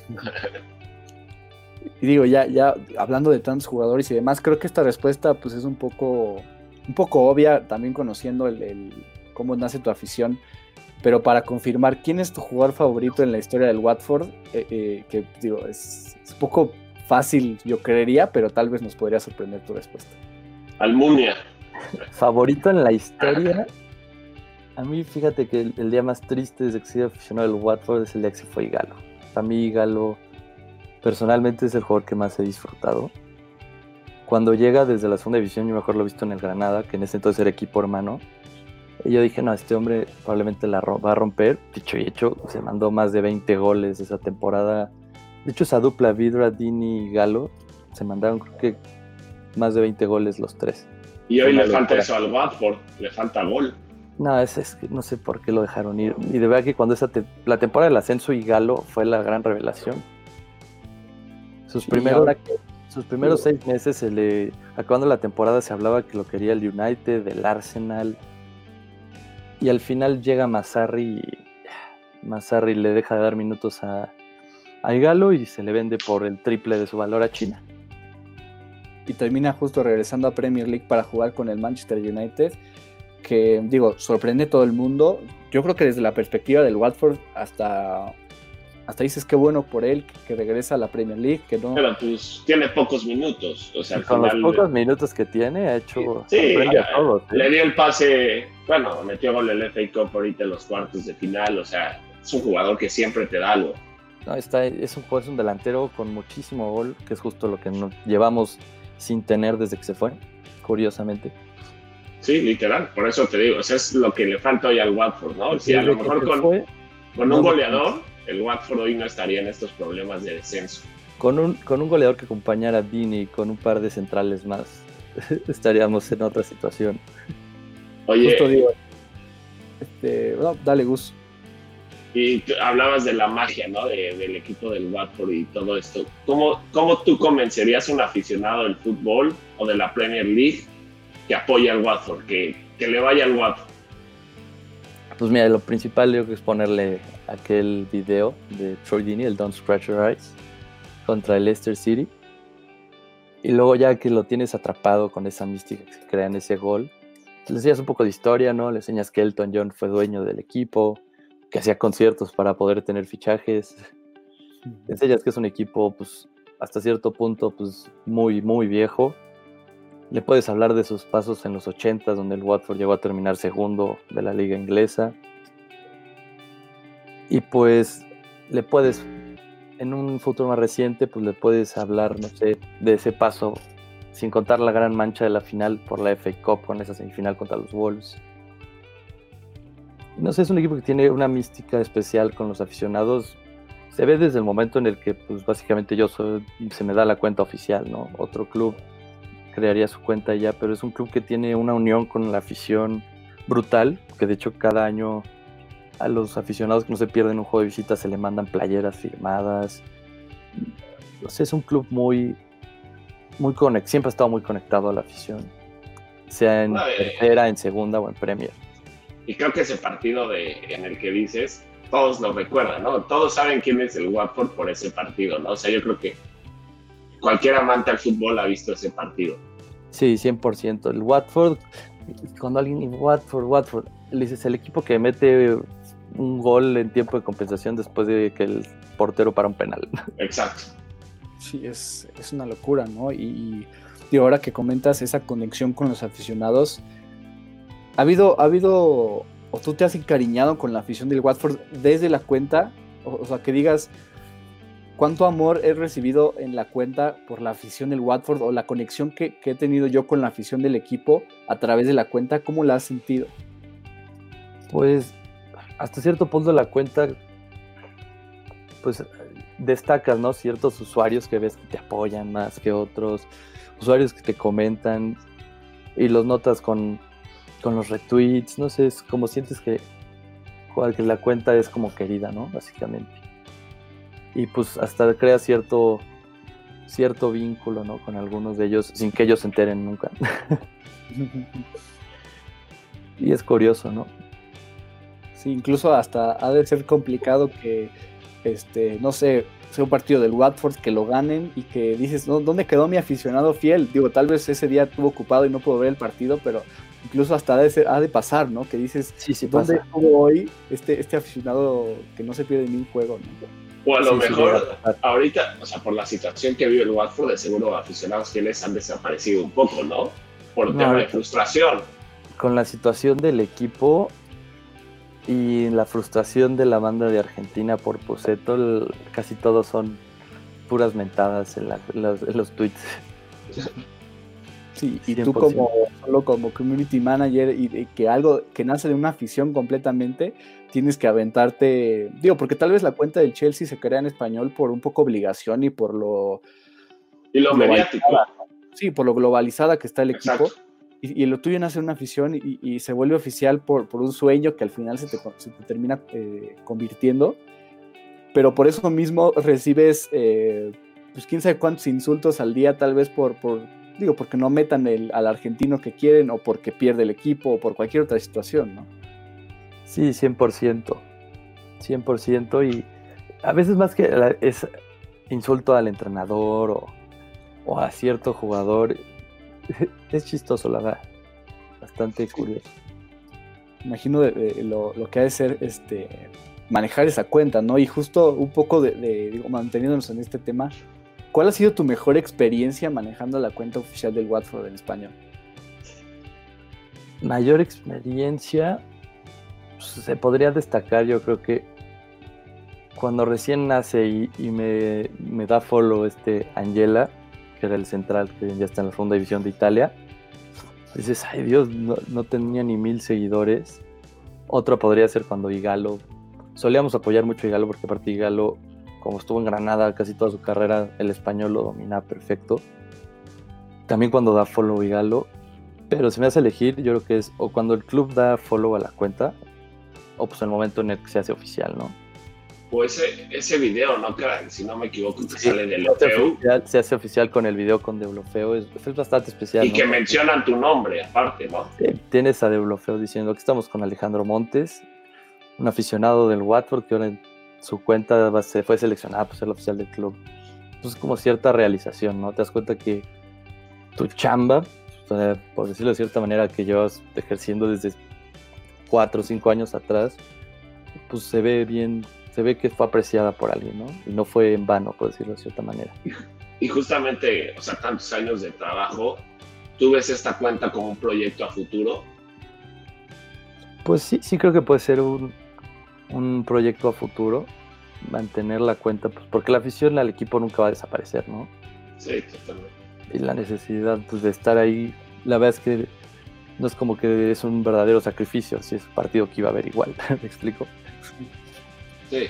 y digo, ya, ya hablando de tantos jugadores y demás, creo que esta respuesta pues es un poco un poco obvia, también conociendo el, cómo nace tu afición, pero para confirmar, ¿quién es tu jugador favorito en la historia del Watford? Eh, eh, que digo, es, un poco fácil, yo creería, pero tal vez nos podría sorprender tu respuesta. Almunia. Favorito en la historia. A mí, fíjate que el, día más triste desde que soy aficionado del Watford es el día que se fue Galo. Para mí, Galo, personalmente, es el jugador que más he disfrutado cuando llega desde la segunda división, yo mejor lo he visto en el Granada, que en ese entonces era equipo hermano. Y yo dije, no, este hombre probablemente la va a romper. Dicho y hecho, se mandó más de 20 goles esa temporada. De hecho, esa dupla, Vidra, Dini y Galo, se mandaron creo que más de 20 goles los tres. Y hoy le falta eso al Watford, le falta gol. No, es, es que no sé por qué lo dejaron ir. Y de verdad que cuando esa la temporada del ascenso y Galo fue la gran revelación. Sus primeros sus primeros seis meses, se le, acabando la temporada, se hablaba que lo quería el United, el Arsenal. Y al final llega Mazzarri y le deja de dar minutos a, a Galo y se le vende por el triple de su valor a China. Y termina justo regresando a Premier League para jugar con el Manchester United, que digo, sorprende a todo el mundo. Yo creo que desde la perspectiva del Watford hasta hasta dices qué bueno por él que, regresa a la Premier League, que no... Pero pues tiene pocos minutos, o sea, Con los pocos minutos que tiene ha hecho... Sí, le dio el pase, bueno, metió gol el FA Cup ahorita en los cuartos de final, o sea, es un jugador que siempre te da algo. No, está, es, un, es un delantero con muchísimo gol, que es justo lo que nos llevamos sin tener desde que se fue, curiosamente. Sí, literal, por eso te digo, es lo que le falta hoy al Watford, ¿no? Sí, a lo mejor con, con un goleador el Watford hoy no estaría en estos problemas de descenso. Con un, con un goleador que acompañara a Dini con un par de centrales más, estaríamos en otra situación. Oye, este, dale Gus. Y hablabas de la magia, ¿no? del equipo del Watford y todo esto. ¿Cómo, ¿Cómo tú convencerías a un aficionado del fútbol o de la Premier League que apoye al Watford, que, que le vaya al Watford? Pues mira, lo principal yo creo que es ponerle aquel video de Troy Dini, el Don't Scratch Your Eyes, contra el Leicester City. Y luego ya que lo tienes atrapado con esa mística que se crea en ese gol, le enseñas un poco de historia, ¿no? Le enseñas que Elton John fue dueño del equipo, que hacía conciertos para poder tener fichajes. Le enseñas que es un equipo, pues, hasta cierto punto, pues, muy, muy viejo. Le puedes hablar de sus pasos en los 80, donde el Watford llegó a terminar segundo de la liga inglesa. Y pues le puedes, en un futuro más reciente, pues le puedes hablar, no sé, de ese paso, sin contar la gran mancha de la final por la FA Cup con esa semifinal contra los Wolves. No sé, es un equipo que tiene una mística especial con los aficionados. Se ve desde el momento en el que, pues básicamente yo soy, se me da la cuenta oficial, ¿no? Otro club crearía su cuenta ya, pero es un club que tiene una unión con la afición brutal, que de hecho cada año a los aficionados que no se pierden un juego de visita se le mandan playeras firmadas. es un club muy, muy conectado, siempre ha estado muy conectado a la afición, sea en tercera, en segunda o en Premier. Y creo que ese partido de, en el que dices, todos lo recuerdan, ¿no? Todos saben quién es el Watford por ese partido, ¿no? O sea, yo creo que cualquier amante al fútbol ha visto ese partido. Sí, 100%. El Watford, cuando alguien, Watford, Watford, le dices, el equipo que mete un gol en tiempo de compensación después de que el portero para un penal. Exacto. Sí, es, una locura, ¿no? Y, y, ahora que comentas esa conexión con los aficionados, ¿ha habido, ha habido, o tú te has encariñado con la afición del Watford desde la cuenta? O, sea, que digas, ¿cuánto amor he recibido en la cuenta por la afición del Watford o la conexión que, que he tenido yo con la afición del equipo a través de la cuenta? ¿Cómo la has sentido? Pues hasta cierto punto la cuenta, pues destacas, ¿no? Ciertos usuarios que ves que te apoyan más que otros, usuarios que te comentan y los notas con, los retweets, no sé, es como sientes que, que la cuenta es como querida, ¿no? Básicamente. Y pues hasta crea cierto, cierto vínculo, ¿no? Con algunos de ellos, sin que ellos se enteren nunca. y es curioso, ¿no? Sí, incluso hasta ha de ser complicado que, este, no sé, sea un partido del Watford que lo ganen y que dices, ¿dónde quedó mi aficionado fiel? Digo, tal vez ese día estuvo ocupado y no pudo ver el partido, pero incluso hasta ha de, ser, ha de pasar, ¿no? Que dices, sí, sí ¿dónde estuvo hoy este, este aficionado que no se pierde ni un juego? O a lo mejor ahorita, o sea, por la situación que vive el Watford, de seguro aficionados fieles han desaparecido un poco, ¿no? Por tema de frustración. Con la situación del equipo, y la frustración de la banda de Argentina por Poseto, casi todos son puras mentadas en, los, tweets. Sí, y tú como solo como community manager y, que algo que nace de una afición completamente, tienes que aventarte, digo, porque tal vez la cuenta del Chelsea se crea en español por un poco obligación y por lo y lo mediático. Sí, por lo globalizada que está el equipo y, lo tuyo nace una afición y, se vuelve oficial por, por, un sueño que al final se te, se te termina eh, convirtiendo. Pero por eso mismo recibes, eh, pues quién sabe cuántos insultos al día, tal vez por, por digo, porque no metan al argentino que quieren o porque pierde el equipo o por cualquier otra situación, ¿no? Sí, 100%. 100% y a veces más que es insulto al entrenador o, o a cierto jugador, es chistoso, la verdad. Bastante curioso. Imagino lo, que ha de ser este manejar esa cuenta, ¿no? Y justo un poco de, digo, manteniéndonos en este tema, ¿cuál ha sido tu mejor experiencia manejando la cuenta oficial del Watford en español? Mayor experiencia, pues, se podría destacar, yo creo que cuando recién nace y, me, da follow este Angela, que era el central que ya está en la segunda división de Italia, dices, ay Dios, no, tenía ni mil seguidores. Otro podría ser cuando Igalo, solíamos apoyar mucho a Igalo porque aparte Igalo, como estuvo en Granada casi toda su carrera, el español lo domina perfecto. También cuando da follow Igalo, pero si me hace elegir, yo creo que es o cuando el club da follow a la cuenta, o pues el momento en el que se hace oficial, ¿no? O ese, ese video, ¿no? Si no me equivoco, que sale de Deulofeu. Se hace oficial con el video con Deulofeu, es, es bastante especial. Y que mencionan tu nombre, aparte, ¿no? tienes a Deulofeu diciendo que estamos con Alejandro Montes, un aficionado del Watford que ahora en su cuenta se fue seleccionado para ser el oficial del club. Entonces, como cierta realización, ¿no? Te das cuenta que tu chamba, por decirlo de cierta manera, que llevas ejerciendo desde cuatro o cinco años atrás, pues se ve bien se ve que fue apreciada por alguien, ¿no? Y no fue en vano, por decirlo de cierta manera. Y justamente, o sea, tantos años de trabajo, ¿tú ves esta cuenta como un proyecto a futuro? Pues sí, sí creo que puede ser un, un proyecto a futuro, mantener la cuenta, pues porque la afición al equipo nunca va a desaparecer, ¿no? Sí, totalmente. Y la necesidad pues, de estar ahí, la verdad es que no es como que es un verdadero sacrificio, si es un partido que iba a haber igual, ¿me explico? Sí.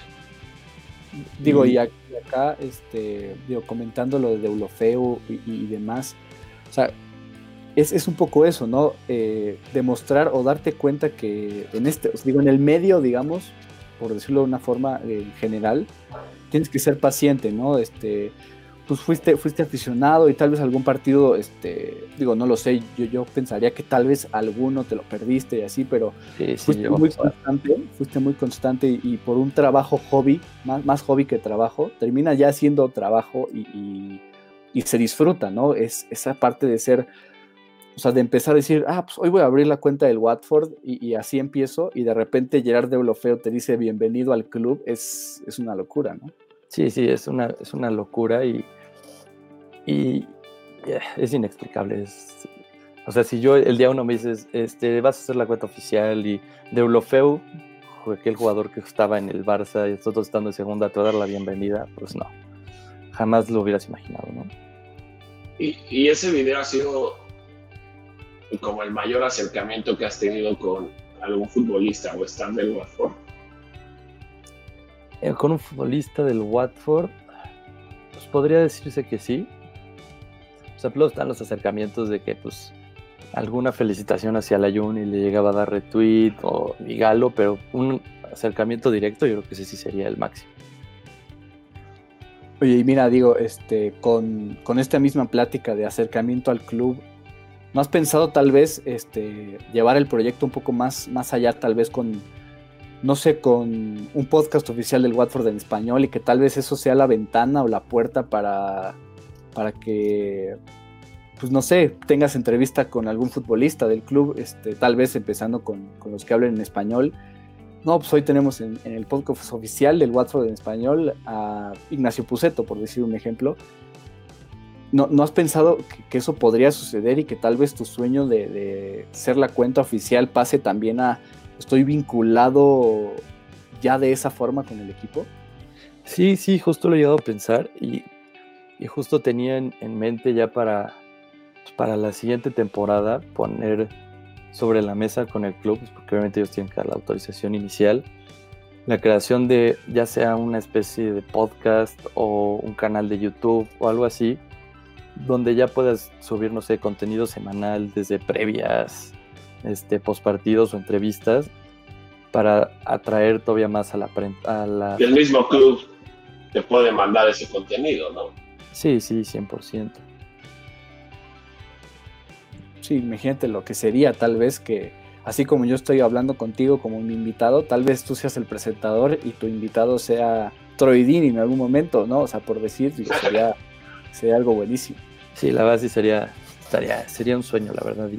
Digo, y acá, este, digo, comentando lo de Deulofeu y, demás, o sea, es, un poco eso, ¿no? Eh, demostrar o darte cuenta que en este, digo, en el medio, digamos, por decirlo de una forma eh, general, tienes que ser paciente, ¿no? Este, pues fuiste, fuiste aficionado y tal vez algún partido, este, digo, no lo sé, yo, yo pensaría que tal vez alguno te lo perdiste y así, pero fuiste muy constante, fuiste muy constante y, por un trabajo hobby, más, más hobby que trabajo, termina ya siendo trabajo y, y, se disfruta, ¿no? Es esa parte de ser, o sea, de empezar a decir, ah, pues hoy voy a abrir la cuenta del Watford y, así empiezo y de repente Gerard de Olofeo te dice bienvenido al club, es, es una locura, ¿no? Sí, sí, es una, es una locura y y es inexplicable. o sea, si yo el día uno me dices, este, vas a hacer la cuenta oficial y Deulofeu, aquel jugador que estaba en el Barça y nosotros estando en segunda, te va a dar la bienvenida, pues no. Jamás lo hubieras imaginado, ¿no? Y, ese video ha sido como el mayor acercamiento que has tenido con algún futbolista o estar del Watford. Eh, con un futbolista del Watford, pues podría decirse que sí. O sea, luego están los acercamientos de que, pues, alguna felicitación hacia la Jun y le llegaba a dar retweet o ligalo, pero un acercamiento directo yo creo que ese sí sería el máximo. Oye, y mira, digo, este, con, esta misma plática de acercamiento al club, ¿no has pensado tal vez este, llevar el proyecto un poco más, más allá, tal vez con, no sé, con un podcast oficial del Watford en español y que tal vez eso sea la ventana o la puerta para para que, pues no sé, tengas entrevista con algún futbolista del club, este, tal vez empezando con, los que hablen en español. No, pues hoy tenemos en, el podcast oficial del Watford en español a Ignacio Puceto, por decir un ejemplo. ¿No, has pensado que, eso podría suceder y que tal vez tu sueño de, de, ser la cuenta oficial pase también a estoy vinculado ya de esa forma con el equipo? Sí, sí, justo lo he llegado a pensar y y justo tenía en, mente ya para, pues, para la siguiente temporada poner sobre la mesa con el club, pues, porque obviamente ellos tienen que dar la autorización inicial, la creación de ya sea una especie de podcast o un canal de YouTube o algo así, donde ya puedas subir, no sé, contenido semanal desde previas, este, postpartidos o entrevistas para atraer todavía más a la... A la... el mismo club te puede mandar ese contenido, ¿no? Sí, sí, 100%. Sí, imagínate lo que sería tal vez que, así como yo estoy hablando contigo como mi invitado, tal vez tú seas el presentador y tu invitado sea Troidini en algún momento, ¿no? O sea, por decir, sería, sería algo buenísimo. Sí, la verdad sí sería, sería un sueño, la verdad.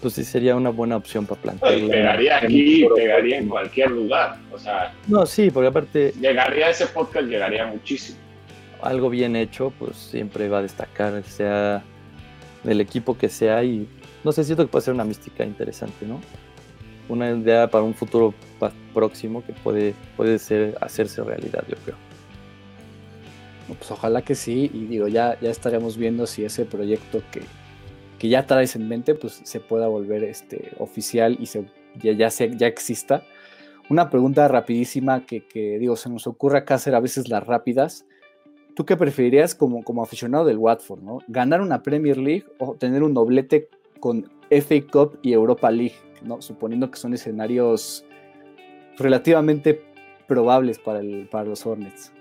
pues sí sería una buena opción para plantear. pegaría aquí, pegaría en cualquier lugar. O sea, no, sí, porque aparte. Llegaría a ese podcast, llegaría muchísimo. Algo bien hecho, pues siempre va a destacar, sea del equipo que sea, y no sé, siento que puede ser una mística interesante, ¿no? Una idea para un futuro próximo que puede, puede ser hacerse realidad, yo creo. Pues ojalá que sí, y digo, ya, ya estaremos viendo si ese proyecto que, que ya traes en mente, pues se pueda volver este, oficial y se, ya, ya, ya exista. Una pregunta rapidísima que, que, digo, se nos ocurre acá hacer a veces las rápidas. ¿Tú qué preferirías como, como aficionado del Watford, ¿no? ¿Ganar una Premier League o tener un doblete con FA Cup y Europa League, ¿no? Suponiendo que son escenarios relativamente probables para, el, para los Hornets.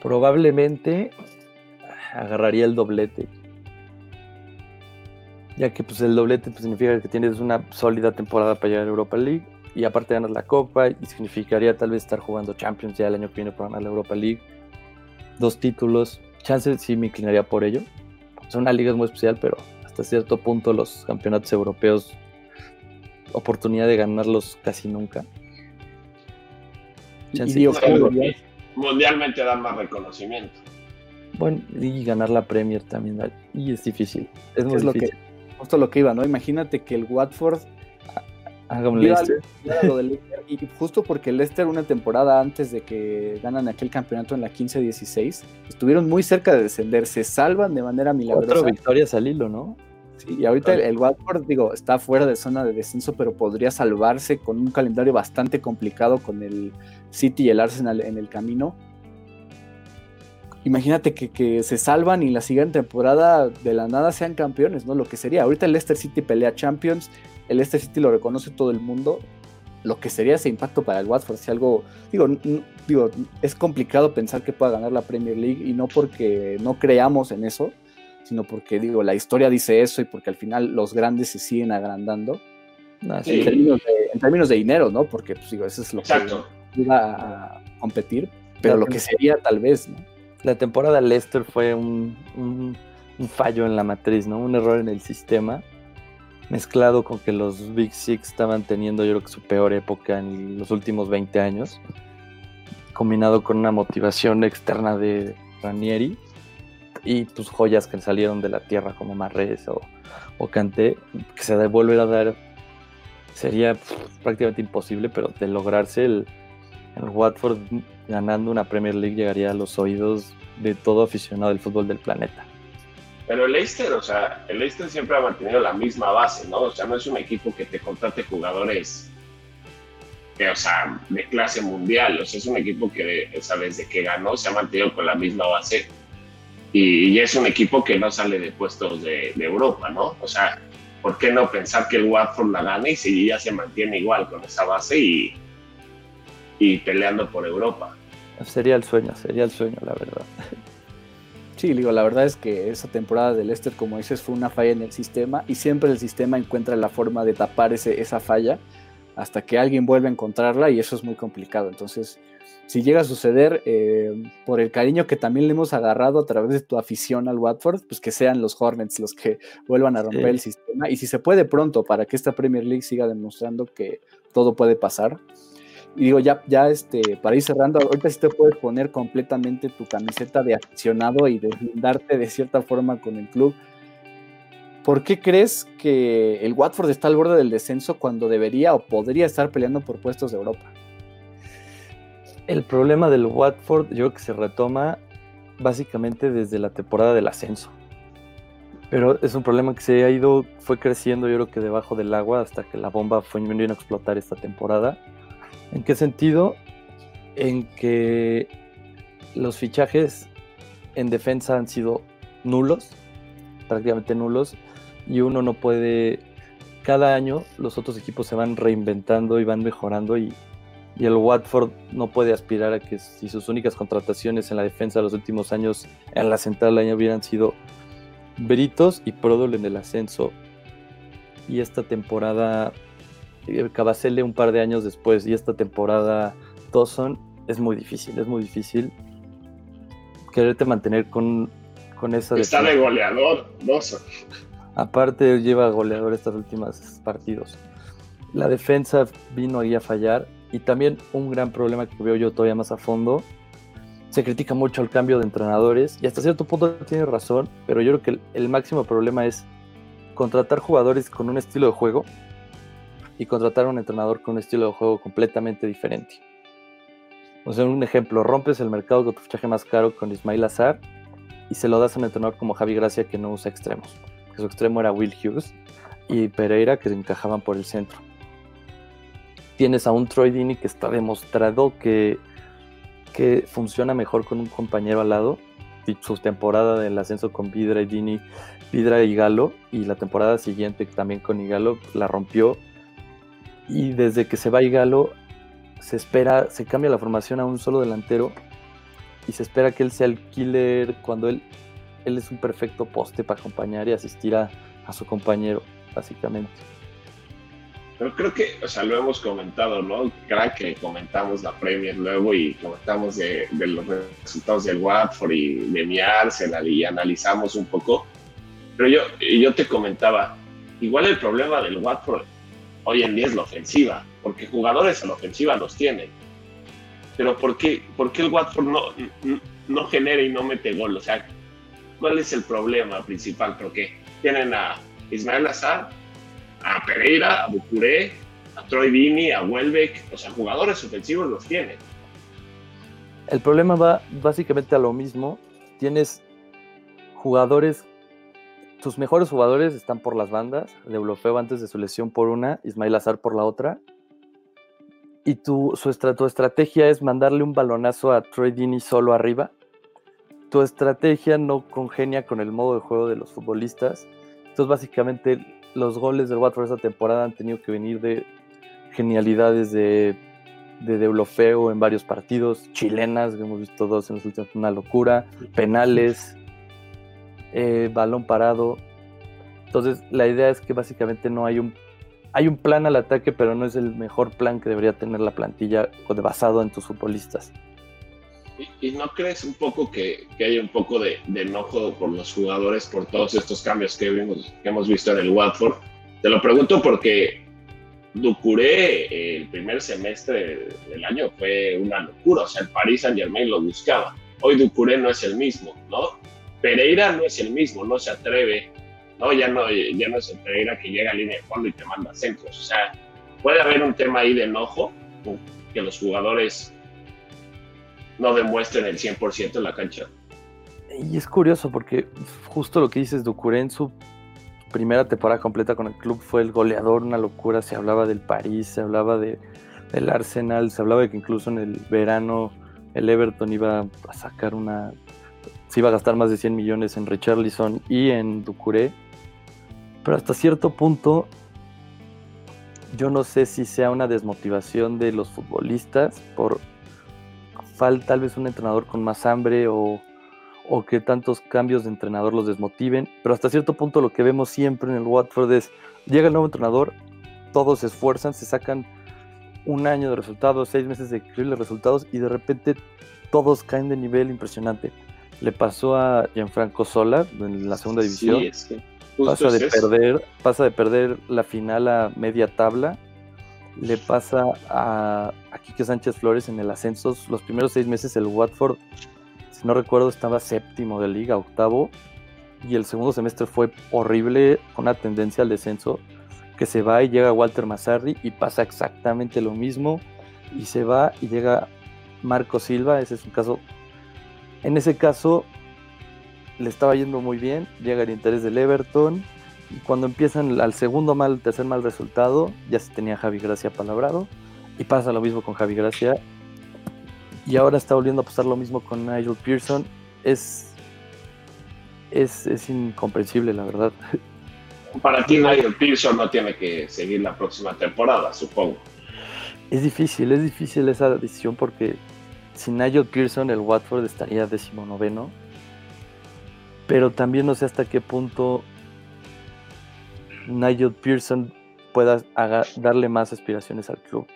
Probablemente agarraría el doblete. Ya que pues el doblete pues, significa que tienes una sólida temporada para llegar a Europa League y aparte ganas la Copa y significaría tal vez estar jugando Champions ya el año que viene para ganar la Europa League. Dos títulos. Chances sí me inclinaría por ello. Es una liga muy especial, pero hasta cierto punto los campeonatos europeos oportunidad de ganarlos casi nunca. mundialmente dan más reconocimiento. Bueno, y ganar la Premier también. Y es difícil. Es muy Lo que, justo lo que iba, ¿no? Imagínate que el Watford haga un Leicester. Y justo porque Leicester una temporada antes de que ganan aquel campeonato en la 15-16, estuvieron muy cerca de descender, se salvan de manera milagrosa. Cuatro victorias al hilo, ¿no? Sí, y ahorita el, el, Watford, digo, está fuera de zona de descenso, pero podría salvarse con un calendario bastante complicado con el City y el Arsenal en el camino imagínate que, se salvan y la siguiente temporada de la nada sean campeones, ¿no? Lo que sería. Ahorita el Leicester City pelea Champions, el Leicester City lo reconoce todo el mundo. Lo que sería ese impacto para el Watford, si algo, digo, digo, es complicado pensar que pueda ganar la Premier League y no porque no creamos en eso, sino porque, digo, la historia dice eso y porque al final los grandes se siguen agrandando. en, términos de, dinero, ¿no? Porque, pues, digo, eso es lo que iba a competir, pero lo que sería tal vez, ¿no? la temporada Leicester fue un, fallo en la matriz, ¿no? Un error en el sistema, mezclado con que los Big Six estaban teniendo, yo creo que su peor época en los últimos 20 años, combinado con una motivación externa de Ranieri y pues joyas que salieron de la tierra como Marres o, o que se devuelven a dar sería prácticamente imposible, pero de lograrse el, el Watford ganando una Premier League llegaría a los oídos de todo aficionado del fútbol del planeta. Pero el Leicester, o sea, el Leicester siempre ha mantenido la misma base, ¿no? O sea, no es un equipo que te contrate jugadores, o sea, de clase mundial. O sea, es un equipo que, o sea, desde que ganó se ha mantenido con la misma base. Y, es un equipo que no sale de puestos de, de, Europa, ¿no? O sea, ¿por qué no pensar que el Watford la gane y si ya se mantiene igual con esa base y, y peleando por Europa? Sería el sueño, sería el sueño, la verdad. Sí, digo, la verdad es que esa temporada del Leicester, como dices, fue una falla en el sistema y siempre el sistema encuentra la forma de tapar ese, esa falla hasta que alguien vuelve a encontrarla y eso es muy complicado. Entonces, si llega a suceder, eh, por el cariño que también le hemos agarrado a través de tu afición al Watford, pues que sean los Hornets los que vuelvan a romper el sistema y si se puede pronto para que esta Premier League siga demostrando que todo puede pasar y digo, ya, ya este, para ir cerrando, ahorita sí te puedes poner completamente tu camiseta de aficionado y deslindarte de cierta forma con el club. ¿Por qué crees que el Watford está al borde del descenso cuando debería o podría estar peleando por puestos de Europa? El problema del Watford yo creo que se retoma básicamente desde la temporada del ascenso. Pero es un problema que se ha ido, fue creciendo yo creo que debajo del agua hasta que la bomba fue a explotar esta temporada ¿En qué sentido? En que los fichajes en defensa han sido nulos, prácticamente nulos, y uno no puede, cada año los otros equipos se van reinventando y van mejorando y, el Watford no puede aspirar a que si sus únicas contrataciones en la defensa de los últimos años en la central del año hubieran sido Britos y Prodol en el ascenso y esta temporada Cabacele un par de años después y esta temporada Dawson es muy difícil, es muy difícil quererte mantener con, con esa Está de goleador, no Aparte lleva goleador estos últimos partidos. La defensa vino ahí a fallar y también un gran problema que veo yo todavía más a fondo. Se critica mucho el cambio de entrenadores y hasta cierto punto tiene razón, pero yo creo que el máximo problema es contratar jugadores con un estilo de juego y contratar a un entrenador con un estilo de juego completamente diferente. O sea, un ejemplo, rompes el mercado con tu fichaje más caro con Ismail Azar y se lo das a un entrenador como Javi Gracia que no usa extremos. Su extremo era Will Hughes y Pereira que se encajaban por el centro. Tienes a un Troy Dini que está demostrado que, que funciona mejor con un compañero al lado. Y su temporada del ascenso con Vidra y Dini, Vidra y Galo, y la temporada siguiente también con Igalo la rompió y desde que se va Igalo, se espera, se cambia la formación a un solo delantero y se espera que él sea el killer cuando él, él es un perfecto poste para acompañar y asistir a, su compañero, básicamente. Pero creo que, o sea, lo hemos comentado, ¿no? Creo que comentamos la Premier luego y comentamos de, los resultados del Watford y de mi Arsenal y analizamos un poco. Pero yo, yo te comentaba, igual el problema del Watford hoy en día es la ofensiva, porque jugadores en la ofensiva los tienen. Pero ¿por qué, por qué el Watford no, no, genera y no mete gol? O sea, ¿cuál es el problema principal? Porque tienen a Ismael Azar, a Pereira, a Bucuré, a Troy Dini, a Welbeck, o sea, jugadores ofensivos los tienen. El problema va básicamente a lo mismo. Tienes jugadores tus mejores jugadores están por las bandas, de Deulofeu antes de su lesión por una, Ismail Azar por la otra. Y tu, su estrategia es mandarle un balonazo a Troy Dini solo arriba. Tu estrategia no congenia con el modo de juego de los futbolistas. Entonces, básicamente, los goles del Watford esta temporada han tenido que venir de genialidades de, de Deulofeu en varios partidos, chilenas, que hemos visto dos en los últimos, una locura, penales, eh, balón parado. Entonces la idea es que básicamente no hay un hay un plan al ataque, pero no es el mejor plan que debería tener la plantilla basado en tus futbolistas. ¿Y, no crees un poco que, que hay un poco de, enojo por los jugadores por todos estos cambios que, vimos, que hemos visto en el Watford? Te lo pregunto porque Ducuré el primer semestre del año fue una locura, o sea, el Paris Saint Germain lo buscaba. Hoy Ducuré no es el mismo, ¿no? Pereira no es el mismo, no se atreve, no, ya no, ya no es el Pereira que llega a línea de fondo y te manda centros. O sea, puede haber un tema ahí de enojo, que los jugadores no demuestren el 100% en la cancha. Y es curioso porque justo lo que dices, Ducuré en su primera temporada completa con el club fue el goleador, una locura. Se hablaba del París, se hablaba de, del Arsenal, se hablaba de que incluso en el verano el Everton iba a sacar una se iba a gastar más de 100 millones en Richarlison y en Ducuré. Pero hasta cierto punto, yo no sé si sea una desmotivación de los futbolistas por falta tal vez un entrenador con más hambre o, o que tantos cambios de entrenador los desmotiven. Pero hasta cierto punto lo que vemos siempre en el Watford es, llega el nuevo entrenador, todos se esfuerzan, se sacan un año de resultados, seis meses de increíbles resultados y de repente todos caen de nivel impresionante le pasó a Gianfranco Sola en la segunda división. pasa de perder, pasa de perder la final a media tabla. Le pasa a, a Quique Sánchez Flores en el ascenso. Los primeros seis meses el Watford, si no recuerdo, estaba séptimo de liga, octavo. Y el segundo semestre fue horrible, con una tendencia al descenso. Que se va y llega Walter Mazzarri y pasa exactamente lo mismo. Y se va y llega Marco Silva, ese es un caso en ese caso, le estaba yendo muy bien, llega el interés del Everton, y cuando empiezan al segundo mal, tercer mal resultado, ya se tenía Javi Gracia palabrado, y pasa lo mismo con Javi Gracia, y ahora está volviendo a pasar lo mismo con Nigel Pearson, es, es, es incomprensible, la verdad. Para ti, Nigel Pearson no tiene que seguir la próxima temporada, supongo. Es difícil, es difícil esa decisión porque sin Nigel Pearson el Watford estaría decimonoveno. Pero también no sé hasta qué punto Nigel Pearson pueda darle más aspiraciones al club.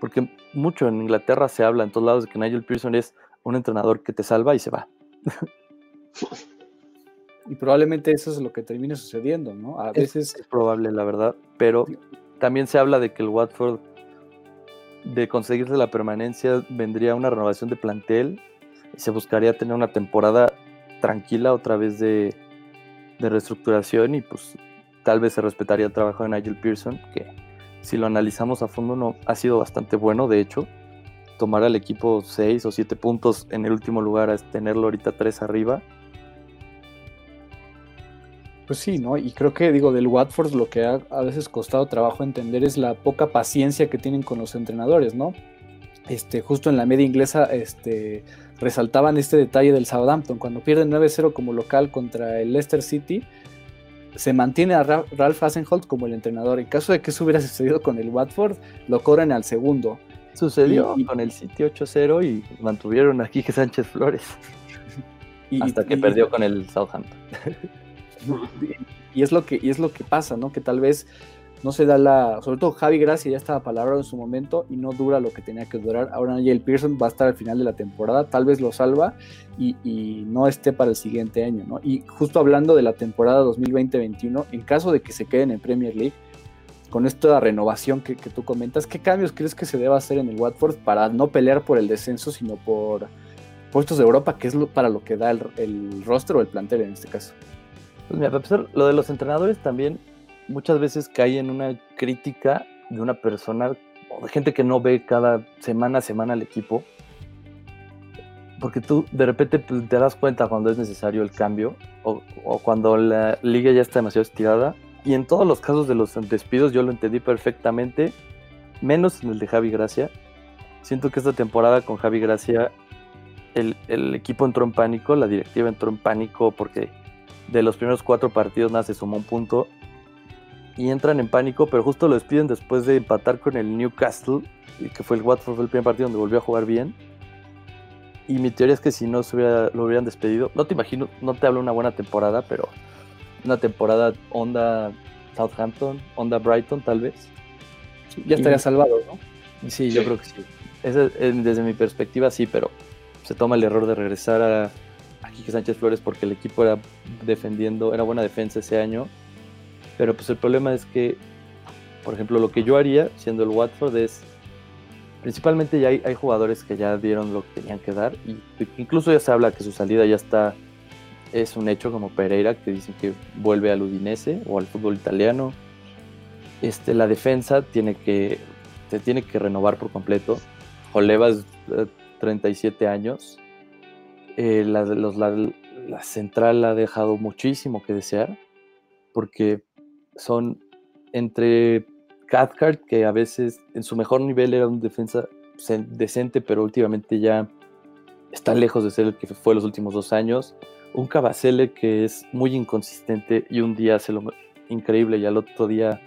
Porque mucho en Inglaterra se habla en todos lados de que Nigel Pearson es un entrenador que te salva y se va. Y probablemente eso es lo que termine sucediendo, ¿no? A veces... Es, probable, la verdad, pero también se habla de que el Watford, de conseguirse la permanencia, vendría una renovación de plantel y se buscaría tener una temporada tranquila otra vez de, de reestructuración y pues tal vez se respetaría el trabajo de Nigel Pearson, que si lo analizamos a fondo no ha sido bastante bueno, de hecho, tomar al equipo 6 o 7 puntos en el último lugar a tenerlo ahorita 3 arriba. Pues sí, ¿no? Y creo que digo, del Watford lo que ha a veces costado trabajo entender es la poca paciencia que tienen con los entrenadores, ¿no? Este, justo en la media inglesa, este, resaltaban este detalle del Southampton. Cuando pierden 9-0 como local contra el Leicester City, se mantiene a Ralph Hasenholt como el entrenador. En caso de que eso hubiera sucedido con el Watford, lo corren al segundo. Sucedió con el City 8-0 y mantuvieron a Quique Sánchez Flores. hasta que perdió con el Southampton. y es lo que y es lo que pasa, ¿no? Que tal vez no se da la. Sobre todo Javi Gracia ya estaba palabrado en su momento y no dura lo que tenía que durar. Ahora Nigel Pearson va a estar al final de la temporada, tal vez lo salva y, no esté para el siguiente año, ¿no? Y justo hablando de la temporada 2020-21, en caso de que se queden en Premier League, con esta renovación que, tú comentas, ¿qué cambios crees que se deba hacer en el Watford para no pelear por el descenso, sino por puestos de Europa, que es para lo que da el, el roster o el plantel en este caso? Pues mira, lo de los entrenadores también muchas veces cae en una crítica de una persona o de gente que no ve cada semana a semana al equipo. Porque tú de repente pues, te das cuenta cuando es necesario el cambio o, cuando la liga ya está demasiado estirada. Y en todos los casos de los despidos yo lo entendí perfectamente, menos en el de Javi Gracia. Siento que esta temporada con Javi Gracia el, el equipo entró en pánico, la directiva entró en pánico porque de los primeros cuatro partidos nada se sumó un punto y entran en pánico, pero justo lo despiden después de empatar con el Newcastle, que fue el Watford, fue el primer partido donde volvió a jugar bien. Y mi teoría es que si no se hubiera, lo hubieran despedido, no te imagino, no te hablo una buena temporada, pero una temporada onda Southampton, onda Brighton tal vez. ya estaría salvado, ¿no? Sí, yo creo que sí. desde mi perspectiva sí, pero se toma el error de regresar a Quique Sánchez Flores porque el equipo era defendiendo, era buena defensa ese año pero pues el problema es que, por ejemplo, lo que yo haría siendo el Watford es, principalmente ya hay, jugadores que ya dieron lo que tenían que dar y incluso ya se habla que su salida ya está, es un hecho como Pereira que dicen que vuelve al Udinese o al fútbol italiano. Este, la defensa tiene que, se tiene que renovar por completo. Jolevas, 37 años. Eh, la, central ha dejado muchísimo que desear porque son entre Cathcart, que a veces en su mejor nivel era un defensa decente, pero últimamente ya está lejos de ser el que fue los últimos dos años. Un Cabacele que es muy inconsistente y un día hace lo increíble y al otro día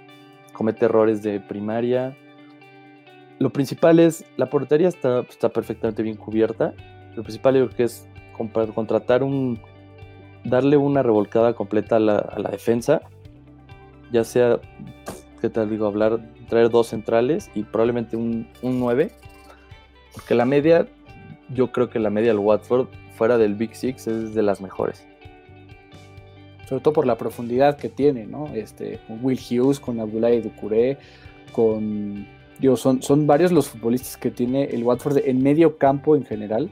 comete errores de primaria. Lo principal es, la portería está, está perfectamente bien cubierta. Lo principal yo creo que es contratar un, darle una revolcada completa a la, a la defensa ya sea, ¿qué tal digo? Hablar, traer dos centrales y probablemente un, un 9, porque la media, yo creo que la media del Watford, fuera del Big Six, es de las mejores. Sobre todo por la profundidad que tiene, ¿no? Este, con Will Hughes, con Abdoulaye Ducouré, con... Digo, son, son varios los futbolistas que tiene el Watford en medio campo en general,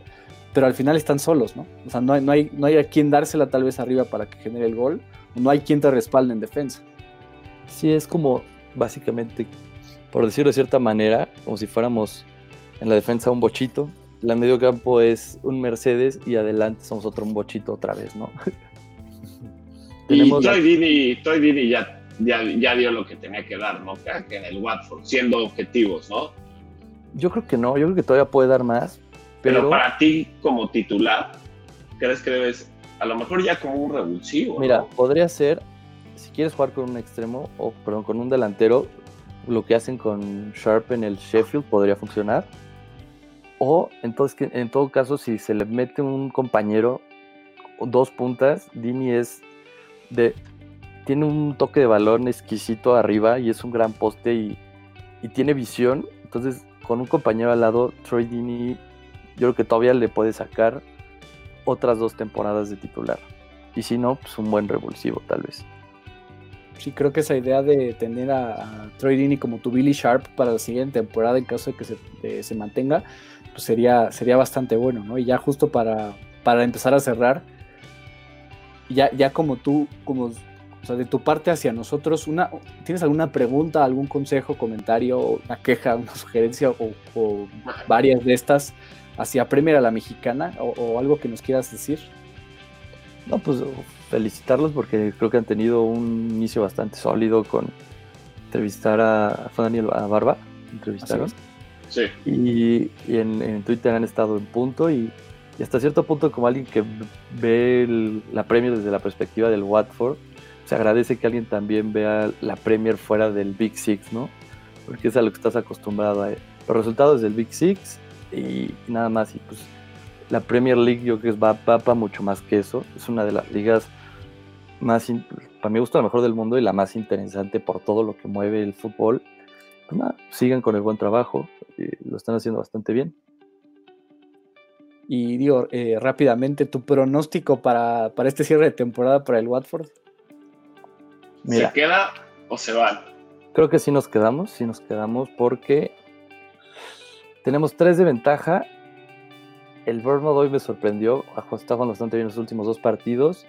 pero al final están solos, ¿no? O sea, no hay, no hay, no hay a quien dársela tal vez arriba para que genere el gol, no hay quien te respalde en defensa. Sí, es como básicamente, por decirlo de cierta manera, como si fuéramos en la defensa un bochito. La medio campo es un Mercedes y adelante somos otro un bochito otra vez, ¿no? y Toy Dini, ya, ya, dio lo que tenía que dar, ¿no? Que en el Watford, siendo objetivos, ¿no? Yo creo que no, yo creo que todavía puede dar más. Pero, pero para ti, como titular, ¿crees que debes, a lo mejor ya como un revulsivo? Mira, podría ser, si quieres jugar con un extremo, o perdón, con un delantero, lo que hacen con Sharp en el Sheffield podría funcionar. O entonces, en todo caso, si se le mete un compañero, dos puntas, Dini es de. Tiene un toque de balón exquisito arriba y es un gran poste y, y tiene visión. Entonces, con un compañero al lado, Troy Dini, yo creo que todavía le puede sacar otras dos temporadas de titular. y si no, pues un buen revulsivo tal vez. Sí, creo que esa idea de tener a, Troy Dini como tu Billy Sharp para la siguiente temporada en caso de que se, mantenga, pues sería, sería bastante bueno, ¿no? Y ya justo para, para empezar a cerrar, ya, ya como tú, como o sea, de tu parte hacia nosotros, una, ¿tienes alguna pregunta, algún consejo, comentario, una queja, una sugerencia o, varias de estas hacia Premier a la mexicana o, algo que nos quieras decir? No, pues felicitarlos porque creo que han tenido un inicio bastante sólido con entrevistar a, fue Daniel a Barba, entrevistaron. Sí. Y, en, Twitter han estado en punto y, hasta cierto punto como alguien que ve la Premier desde la perspectiva del Watford, se agradece que alguien también vea la Premier fuera del Big Six, ¿no? Porque es a lo que estás acostumbrado a los resultados del Big Six y nada más. Y pues la Premier League yo creo que va, para mucho más que eso. Es una de las ligas más, para mi gusto, la mejor del mundo y la más interesante por todo lo que mueve el fútbol. Pues nada, sigan con el buen trabajo, lo están haciendo bastante bien. Y digo, eh, rápidamente, tu pronóstico para, para este cierre de temporada para el Watford. ¿Se queda o se van? Creo que sí nos quedamos, sí nos quedamos porque tenemos tres de ventaja. El Bournemouth hoy me sorprendió, estaban bastante bien los últimos dos partidos,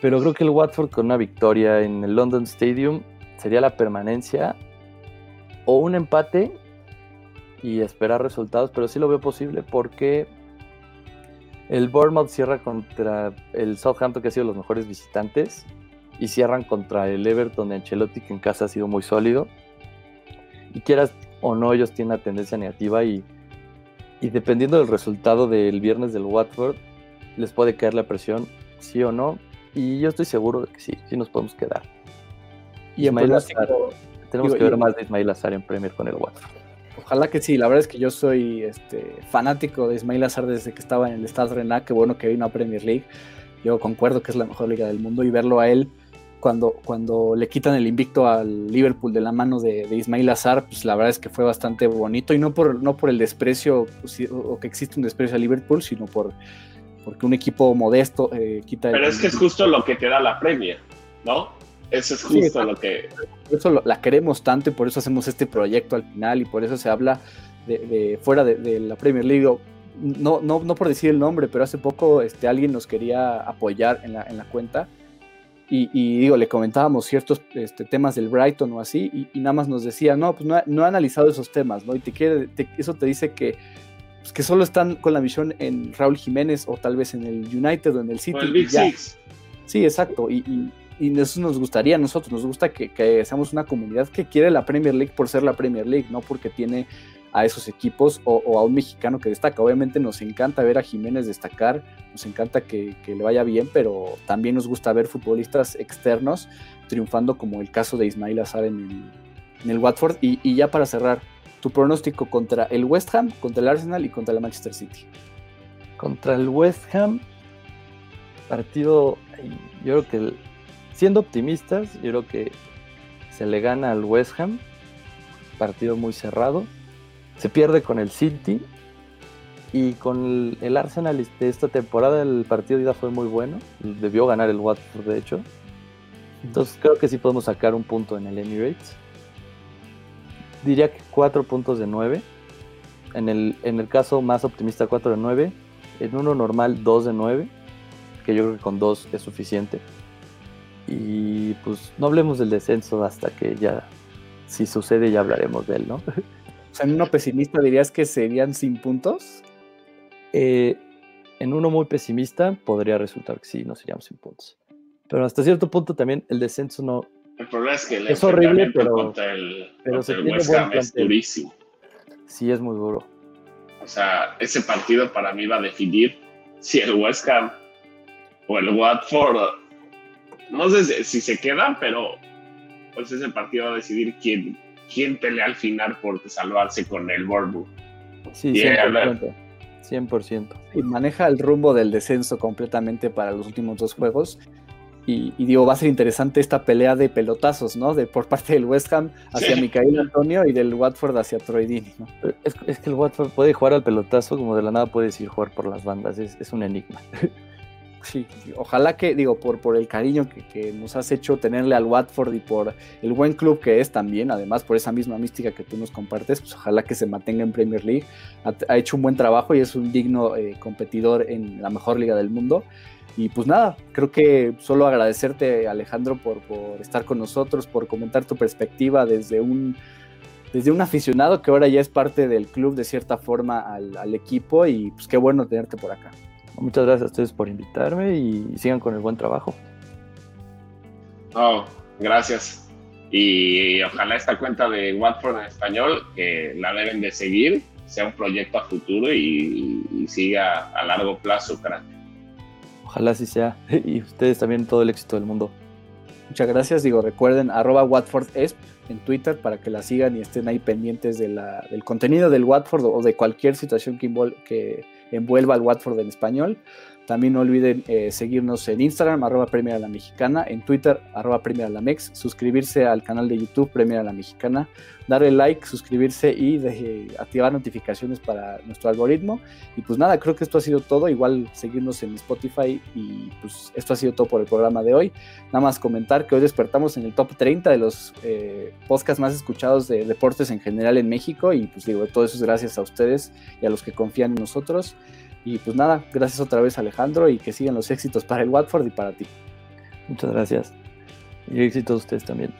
pero creo que el Watford con una victoria en el London Stadium sería la permanencia o un empate y esperar resultados, pero sí lo veo posible porque el Bournemouth cierra contra el Southampton que ha sido los mejores visitantes y cierran contra el Everton de Ancelotti, que en casa ha sido muy sólido. Y quieras o no, ellos tienen una tendencia negativa y, y dependiendo del resultado del viernes del Watford, les puede caer la presión, sí o no. Y yo estoy seguro de que sí, sí nos podemos quedar. Y Ismail Azar, tenemos que ver más de Ismail Azar en Premier con el Watford. Ojalá que sí, la verdad es que yo soy este, fanático de Ismail Azar desde que estaba en el Stade Renat, que bueno que vino a Premier League. Yo concuerdo que es la mejor liga del mundo y verlo a él cuando, cuando le quitan el invicto al Liverpool de la mano de, Ismail Azar, pues la verdad es que fue bastante bonito y no por, no por el desprecio pues, o que existe un desprecio a Liverpool, sino por porque un equipo modesto eh, quita Pero es que es justo lo que te da la Premier, ¿no? Eso es justo lo que... Por eso la queremos tanto y por eso hacemos este proyecto al final y por eso se habla de, fuera de, la Premier League. No, no, no por decir el nombre, pero hace poco este, alguien nos quería apoyar en la, en la cuenta y, digo, le comentábamos ciertos este, temas del Brighton o así, y, nada más nos decía, no, pues no, no, he analizado esos temas, ¿no? Y te quiere, eso te dice que, pues, que solo están con la visión en Raúl Jiménez o tal vez en el United o en el City. el Big Six. Sí, exacto. Y, y, eso nos gustaría a nosotros, nos gusta que, que seamos una comunidad que quiere la Premier League por ser la Premier League, no porque tiene a esos equipos o, a un mexicano que destaca. Obviamente nos encanta ver a Jiménez destacar, nos encanta que, le vaya bien, pero también nos gusta ver futbolistas externos triunfando como el caso de Ismail Azar en el, Watford. Y, ya para cerrar, tu pronóstico contra el West Ham, contra el Arsenal y contra el Manchester City. Contra el West Ham, partido, yo creo que siendo optimistas, yo creo que se le gana al West Ham, partido muy cerrado se pierde con el City y con el, Arsenal de esta temporada el partido de ida fue muy bueno. Debió ganar el Watford, de hecho. Entonces creo que sí podemos sacar un punto en el Emirates. Diría que 4 puntos de 9. En el, en el caso más optimista 4 de 9. En uno normal 2 de 9. Que yo creo que con 2 es suficiente. Y pues no hablemos del descenso hasta que ya, si sucede, ya hablaremos de él, ¿no? en uno pesimista dirías que serían sin puntos. Eh, en uno muy pesimista podría resultar que sí, no seríamos sin puntos. Pero hasta cierto punto también el descenso no. El problema es que el es horrible, pero, el, pero el West Ham es durísimo. Sí, es muy duro. O sea, ese partido para mí va a definir si el West Ham o el Watford, no sé si se quedan, pero pues ese partido va a decidir quién, quién pelea al final por salvarse con el Bournemouth. Sí, 100%. 100%. Y maneja el rumbo del descenso completamente para los últimos dos juegos. Y, digo, va a ser interesante esta pelea de pelotazos, ¿no? De por parte del West Ham hacia Micael Antonio y del Watford hacia Troy Dini, ¿no? Es, que el Watford puede jugar al pelotazo como de la nada puede ir jugar por las bandas, es, es un enigma. sí, ojalá que, digo, por, por el cariño que, nos has hecho tenerle al Watford y por el buen club que es también, además por esa misma mística que tú nos compartes, pues ojalá que se mantenga en Premier League. Ha, hecho un buen trabajo y es un digno eh, competidor en la mejor liga del mundo. Y pues nada, creo que solo agradecerte Alejandro por, por estar con nosotros, por comentar tu perspectiva desde un, desde un aficionado que ahora ya es parte del club de cierta forma al, al equipo y pues qué bueno tenerte por acá. Muchas gracias a ustedes por invitarme y sigan con el buen trabajo. Oh, gracias. Y ojalá esta cuenta de Watford en español, que la deben de seguir, sea un proyecto a futuro y, siga a largo plazo, crack. Ojalá así sea. Y ustedes también todo el éxito del mundo. Muchas gracias. Digo, recuerden arroba WatfordEsp en Twitter para que la sigan y estén ahí pendientes de la, del contenido del Watford o de cualquier situación que, que envuelva al Watford en español. También no olviden eh, seguirnos en Instagram, arroba la Mexicana, en Twitter, arroba la Mex, suscribirse al canal de YouTube Premier la Mexicana, darle like, suscribirse y activar notificaciones para nuestro algoritmo. Y pues nada, creo que esto ha sido todo. Igual seguirnos en Spotify y pues esto ha sido todo por el programa de hoy. Nada más comentar que hoy despertamos en el top 30 de los eh, podcasts más escuchados de deportes en general en México y pues digo, todo eso es gracias a ustedes y a los que confían en nosotros. Y pues nada, gracias otra vez Alejandro y que sigan los éxitos para el Watford y para ti. Muchas gracias. Y éxitos a ustedes también.